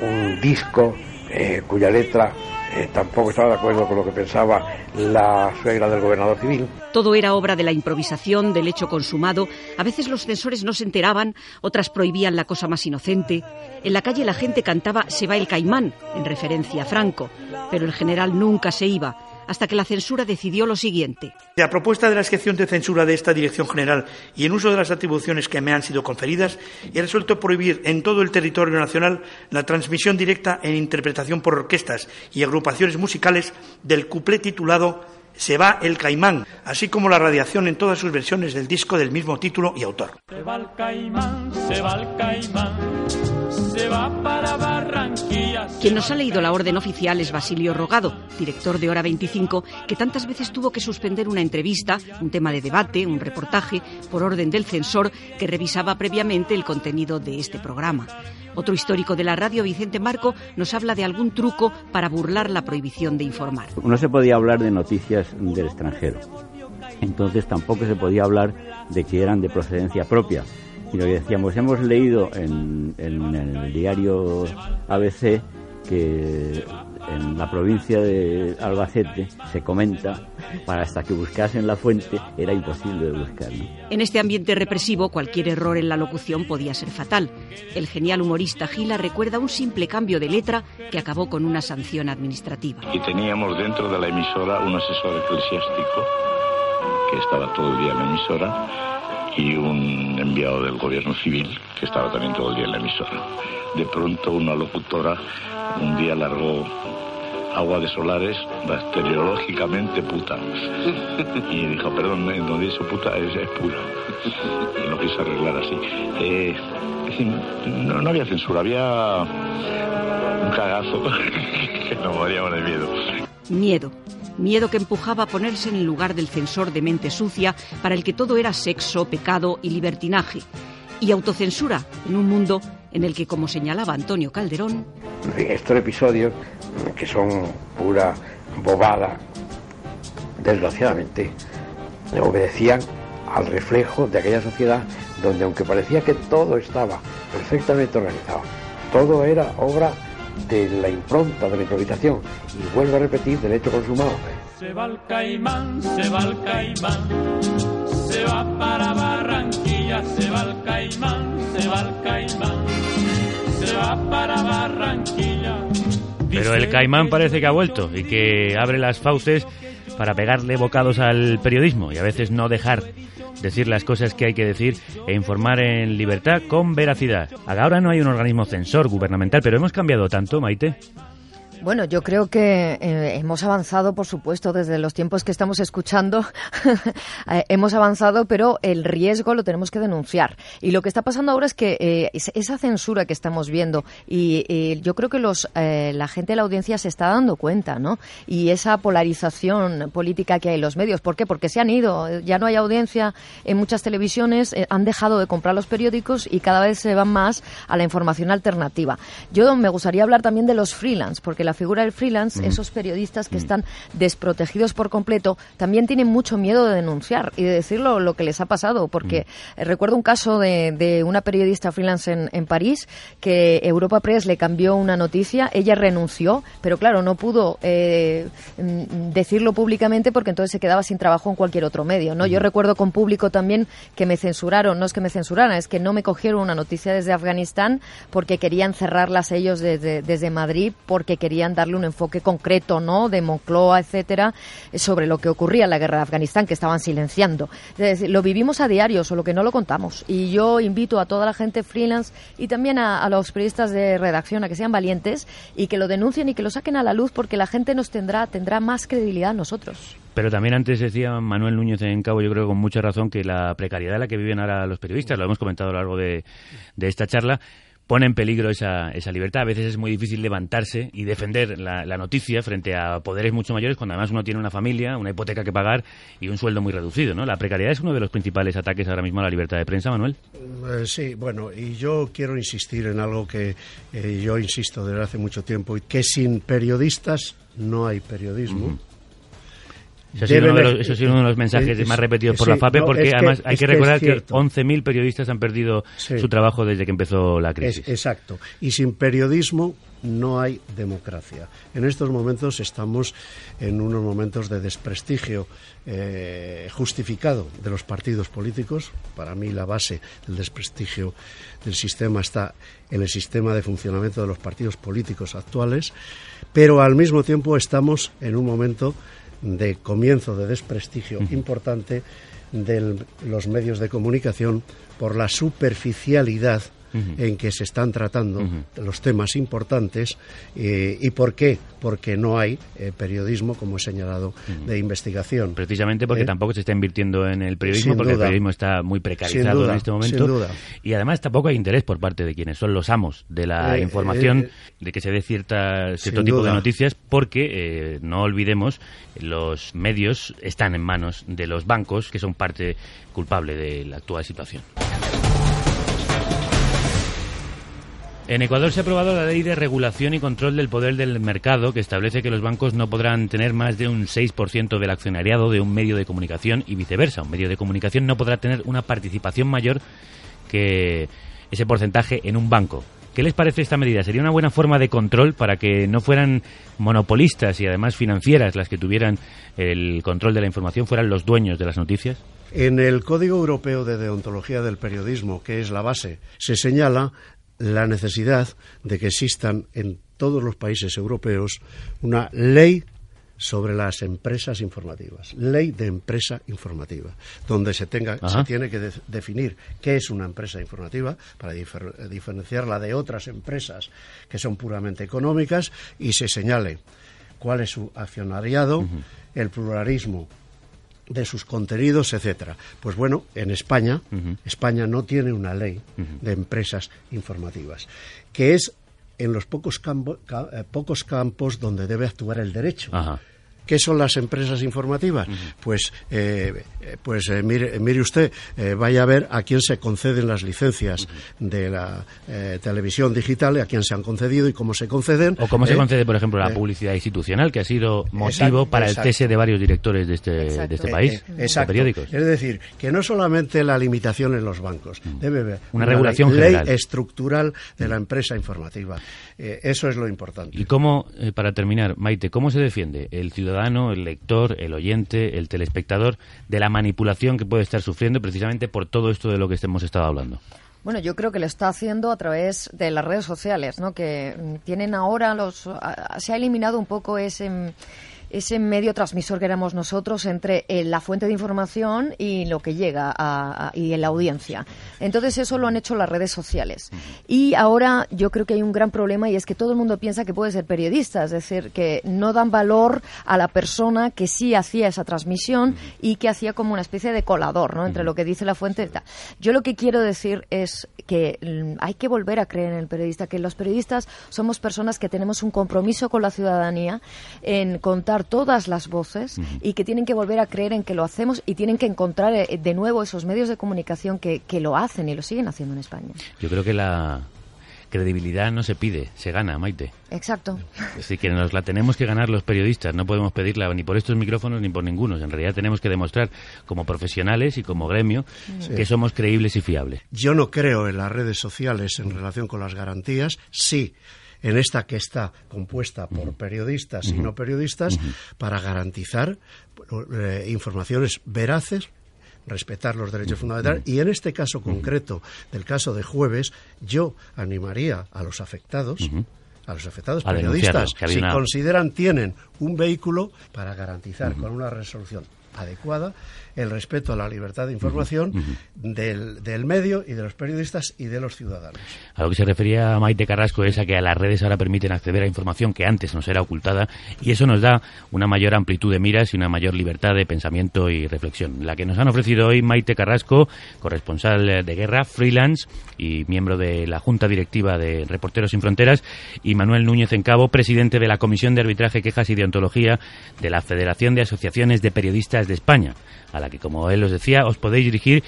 un disco eh, cuya letra eh, tampoco estaba de acuerdo con lo que pensaba la suegra del gobernador civil. Todo era obra de la improvisación, del hecho consumado. A veces los censores no se enteraban, otras prohibían la cosa más inocente. En la calle la gente cantaba Se va el caimán, en referencia a Franco, pero el general nunca se iba hasta que la censura decidió lo siguiente. A propuesta de la excepción de censura de esta Dirección General y en uso de las atribuciones que me han sido conferidas, he resuelto prohibir en todo el territorio nacional la transmisión directa en interpretación por orquestas y agrupaciones musicales del cuplé titulado se va el caimán, así como la radiación en todas sus versiones del disco del mismo título y autor. Se va el caimán, se va el caimán, se va para Barranquilla. Quien nos ha leído la orden oficial es Basilio Rogado, director de Hora 25, que tantas veces tuvo que suspender una entrevista, un tema de debate, un reportaje, por orden del censor que revisaba previamente el contenido de este programa. Otro histórico de la radio, Vicente Marco, nos habla de algún truco para burlar la prohibición de informar. No se podía hablar de noticias del extranjero. Entonces tampoco se podía hablar de que eran de procedencia propia. Y lo que decíamos, hemos leído en, en el diario ABC que en la provincia de Albacete se comenta para hasta que buscasen la fuente era imposible de buscar. En este ambiente represivo cualquier error en la locución podía ser fatal. El genial humorista Gila recuerda un simple cambio de letra que acabó con una sanción administrativa. Y teníamos dentro de la emisora un asesor eclesiástico que estaba todo el día en la emisora y un enviado del gobierno civil que estaba también todo el día en la emisora. De pronto una locutora un día largó agua de solares bacteriológicamente puta. Y dijo, perdón, donde dice puta es, pura. Y lo quise arreglar así. Eh, no, no, había censura, había un cagazo que nos moríamos de miedo. Miedo. Miedo que empujaba a ponerse en el lugar del censor de mente sucia para el que todo era sexo, pecado y libertinaje. Y autocensura en un mundo en el que, como señalaba Antonio Calderón, estos episodios que son pura bobada, desgraciadamente, obedecían al reflejo de aquella sociedad donde aunque parecía que todo estaba perfectamente organizado, todo era obra de la impronta, de la improvisación, y vuelvo a repetir, del hecho consumado. Se va el caimán, se va el caimán, se va para Barranquilla, se va el caimán, se va el caimán, se va para Barranquilla. Pero el caimán parece que ha vuelto y que abre las fauces para pegarle bocados al periodismo y a veces no dejar decir las cosas que hay que decir e informar en libertad con veracidad. Ahora no hay un organismo censor gubernamental, pero hemos cambiado tanto, Maite. Bueno, yo creo que eh, hemos avanzado, por supuesto, desde los tiempos que estamos escuchando. eh, hemos avanzado, pero el riesgo lo tenemos que denunciar. Y lo que está pasando ahora es que eh, es- esa censura que estamos viendo, y yo creo que los, eh, la gente de la audiencia se está dando cuenta, ¿no? Y esa polarización política que hay en los medios. ¿Por qué? Porque se han ido. Ya no hay audiencia en muchas televisiones, eh, han dejado de comprar los periódicos y cada vez se van más a la información alternativa. Yo me gustaría hablar también de los freelance, porque la figura del freelance, esos periodistas que están desprotegidos por completo, también tienen mucho miedo de denunciar y de decir lo, que les ha pasado, porque eh, recuerdo un caso de, de una periodista freelance en, en París que Europa Press le cambió una noticia, ella renunció, pero claro, no pudo eh, mm, decirlo públicamente porque entonces se quedaba sin trabajo en cualquier otro medio, ¿no? Yo recuerdo con público también que me censuraron, no es que me censuraran, es que no me cogieron una noticia desde Afganistán porque querían cerrarlas ellos desde, desde Madrid, porque querían darle un enfoque concreto, ¿no? De Moncloa, etcétera, sobre lo que ocurría en la guerra de Afganistán, que estaban silenciando. Es lo vivimos a diario, solo que no lo contamos. Y yo invito a toda la gente freelance y también a, a los periodistas de redacción a que sean valientes y que lo denuncien y que lo saquen a la luz porque la gente nos tendrá, tendrá más credibilidad a nosotros. Pero también antes decía Manuel Núñez en Cabo, yo creo con mucha razón, que la precariedad en la que viven ahora los periodistas, lo hemos comentado a lo largo de, de esta charla, pone en peligro esa, esa libertad. A veces es muy difícil levantarse y defender la, la noticia frente a poderes mucho mayores cuando además uno tiene una familia, una hipoteca que pagar y un sueldo muy reducido. ¿no? La precariedad es uno de los principales ataques ahora mismo a la libertad de prensa, Manuel. Eh, sí, bueno, y yo quiero insistir en algo que eh, yo insisto desde hace mucho tiempo, y que sin periodistas no hay periodismo. Eso ha sido uno de los, eso ha sido uno de los mensajes es- más repetidos por sí, la FAPE, no, porque que- además hay que que recordar que, cierto. 11.000 periodistas han perdido Sí. su trabajo desde que empezó la Es- crisis. exacto. Y sin periodismo no hay democracia. En estos momentos estamos en unos momentos de desprestigio eh, justificado de los partidos políticos. Para mí la base del desprestigio del sistema está en el sistema de funcionamiento de los partidos políticos actuales, pero al mismo tiempo estamos en un momento de comienzo de desprestigio importante de los medios de comunicación por la superficialidad en que se están tratando los temas importantes eh, y por qué porque no hay eh, periodismo como he señalado de investigación Precisamente porque ¿Eh? tampoco se está invirtiendo en el periodismo, Sin porque duda. el periodismo está muy precarizado duda, en este momento. sin duda. Y además tampoco hay interés por parte de quienes son los amos de la información, de que se dé cierta, cierto tipo de noticias, porque, no olvidemos, los medios están en manos de los bancos, que son parte culpable de la actual situación. En Ecuador se ha aprobado la ley de regulación y control del poder del mercado que establece que los bancos no podrán tener más de un 6% del accionariado de un medio de comunicación y viceversa. Un medio de comunicación no podrá tener una participación mayor que ese porcentaje en un banco. ¿Qué les parece esta medida? ¿Sería una buena forma de control para que no fueran monopolistas y además financieras las que tuvieran el control de la información, fueran los dueños de las noticias? En el Código Europeo de Deontología del Periodismo, que es la base, se señala la necesidad de que existan en todos los países europeos una ley sobre las empresas informativas, ley de empresa informativa, donde se tenga Ajá. se tiene que de- definir qué es una empresa informativa para difer- diferenciarla de otras empresas que son puramente económicas y se señale cuál es su accionariado, el pluralismo de sus contenidos, etcétera. Pues bueno, en España, España no tiene una ley de empresas informativas, que es en los pocos, campo- ca- eh, pocos campos donde debe actuar el derecho. Ajá. ¿Qué son las empresas informativas? Pues, eh, pues eh, mire, mire usted, eh, vaya a ver a quién se conceden las licencias de la eh, televisión digital, a quién se han concedido y cómo se conceden. O cómo se concede, por ejemplo, la Eh, publicidad institucional, que ha sido motivo Exacto, para el cese de varios directores de este, de este país, eh, de periódicos. Es decir, que no solamente la limitación en los bancos, debe haber. Una regulación ley, general. Ley estructural de la empresa informativa. Eh, eso es lo importante. ¿Y cómo, eh, para terminar, Maite, cómo se defiende el ciudadano, el lector, el oyente, el telespectador de la manipulación que puede estar sufriendo precisamente por todo esto de lo que hemos estado hablando? Bueno, yo creo que lo está haciendo a través de las redes sociales, ¿no? Que mm, tienen ahora los... a- Se ha eliminado un poco ese... ese medio transmisor que éramos nosotros entre eh, la fuente de información y lo que llega a, a- y en la audiencia. Entonces eso lo han hecho las redes sociales. Y ahora yo creo que hay un gran problema y es que todo el mundo piensa que puede ser periodista, es decir, que no dan valor a la persona que sí hacía esa transmisión y que hacía como una especie de colador, ¿no? Entre lo que dice la fuente y tal. Yo lo que quiero decir es que mm, hay que volver a creer en el periodista, que los periodistas somos personas que tenemos un compromiso con la ciudadanía en contar todas las voces y que tienen que volver a creer en que lo hacemos y tienen que encontrar eh, de nuevo esos medios de comunicación que, que lo hacen y lo siguen haciendo en España. Yo creo que la credibilidad no se pide, se gana, Maite. Exacto. Así que nos la tenemos que ganar los periodistas, no podemos pedirla ni por estos micrófonos ni por ninguno. En realidad tenemos que demostrar como profesionales y como gremio Sí. que somos creíbles y fiables. Yo no creo en las redes sociales en relación con las garantías. Sí, en esta que está compuesta por periodistas y no periodistas para garantizar eh, informaciones veraces respetar los derechos fundamentales. Y en este caso concreto del caso de jueves yo animaría a los afectados a los afectados A periodistas si una- consideran tienen un vehículo para garantizar con una resolución adecuada el respeto a la libertad de información del, del medio y de los periodistas y de los ciudadanos. A lo que se refería Maite Carrasco es a que a las redes ahora permiten acceder a información que antes nos era ocultada y eso nos da una mayor amplitud de miras y una mayor libertad de pensamiento y reflexión. La que nos han ofrecido hoy Maite Carrasco, corresponsal de guerra, freelance y miembro de la Junta Directiva de Reporteros Sin Fronteras, y Manuel Núñez Encabo, presidente de la Comisión de Arbitraje, Quejas y Deontología de la Federación de Asociaciones de Periodistas de España, a la que, como él os decía, os podéis dirigir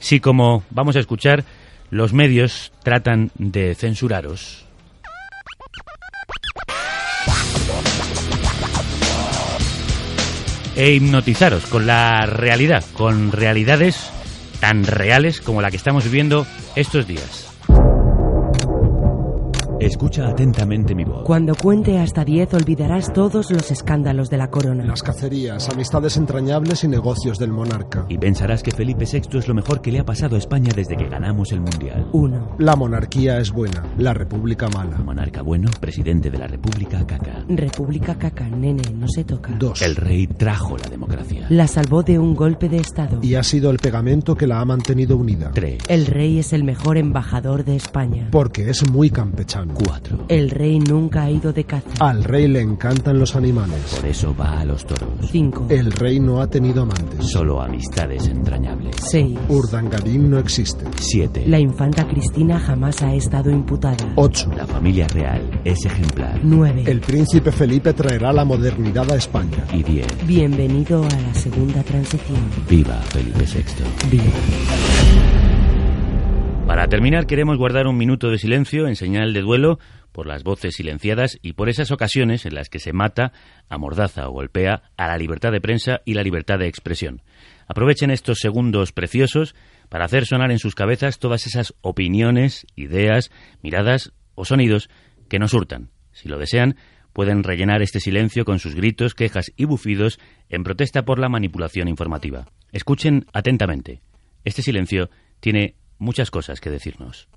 si, como vamos a escuchar, los medios tratan de censuraros. E hipnotizaros con la realidad, con realidades tan reales como la que estamos viviendo estos días. Escucha atentamente mi voz. Cuando cuente hasta 10 olvidarás todos los escándalos de la corona. Las cacerías, amistades entrañables y negocios del monarca. Y pensarás que Felipe VI es lo mejor que le ha pasado a España desde que ganamos el Mundial. 1. La monarquía es buena, la república mala. Monarca bueno, presidente de la República caca. República caca, nene, no se toca. 2. El rey trajo la democracia. La salvó de un golpe de estado. Y ha sido el pegamento que la ha mantenido unida. 3. El rey es el mejor embajador de España. Porque es muy campechano. 4. El rey nunca ha ido de caza. Al rey le encantan los animales. Por eso va a los toros. 5. El rey no ha tenido amantes. Solo amistades entrañables. 6. Urdangarín no existe. 7. La infanta Cristina jamás ha estado imputada. 8. La familia real es ejemplar. 9. El príncipe Felipe traerá la modernidad a España. Y 10. Bienvenido a la segunda transición. Viva Felipe VI. Viva. Para terminar, queremos guardar un minuto de silencio en señal de duelo por las voces silenciadas y por esas ocasiones en las que se mata, amordaza o golpea a la libertad de prensa y la libertad de expresión. Aprovechen estos segundos preciosos para hacer sonar en sus cabezas todas esas opiniones, ideas, miradas o sonidos que nos hurtan. Si lo desean, pueden rellenar este silencio con sus gritos, quejas y bufidos en protesta por la manipulación informativa. Escuchen atentamente. Este silencio tiene muchas cosas que decirnos.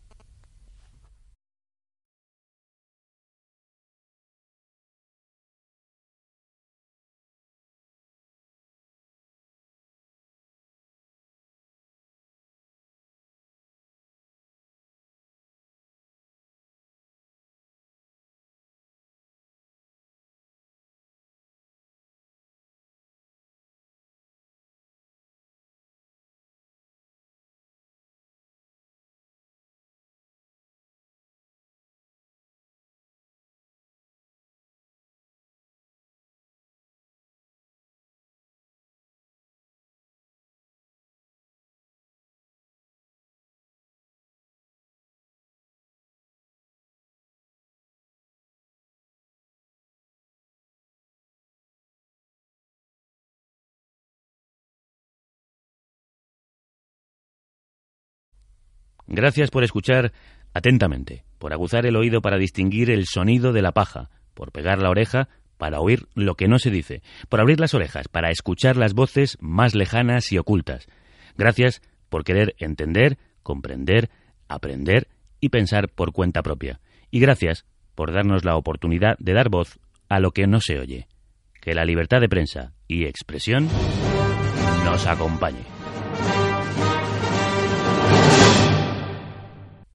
Gracias por escuchar atentamente, por aguzar el oído para distinguir el sonido de la paja, por pegar la oreja para oír lo que no se dice, por abrir las orejas para escuchar las voces más lejanas y ocultas. Gracias por querer entender, comprender, aprender y pensar por cuenta propia. Y gracias por darnos la oportunidad de dar voz a lo que no se oye. que la libertad de prensa y expresión nos acompañe.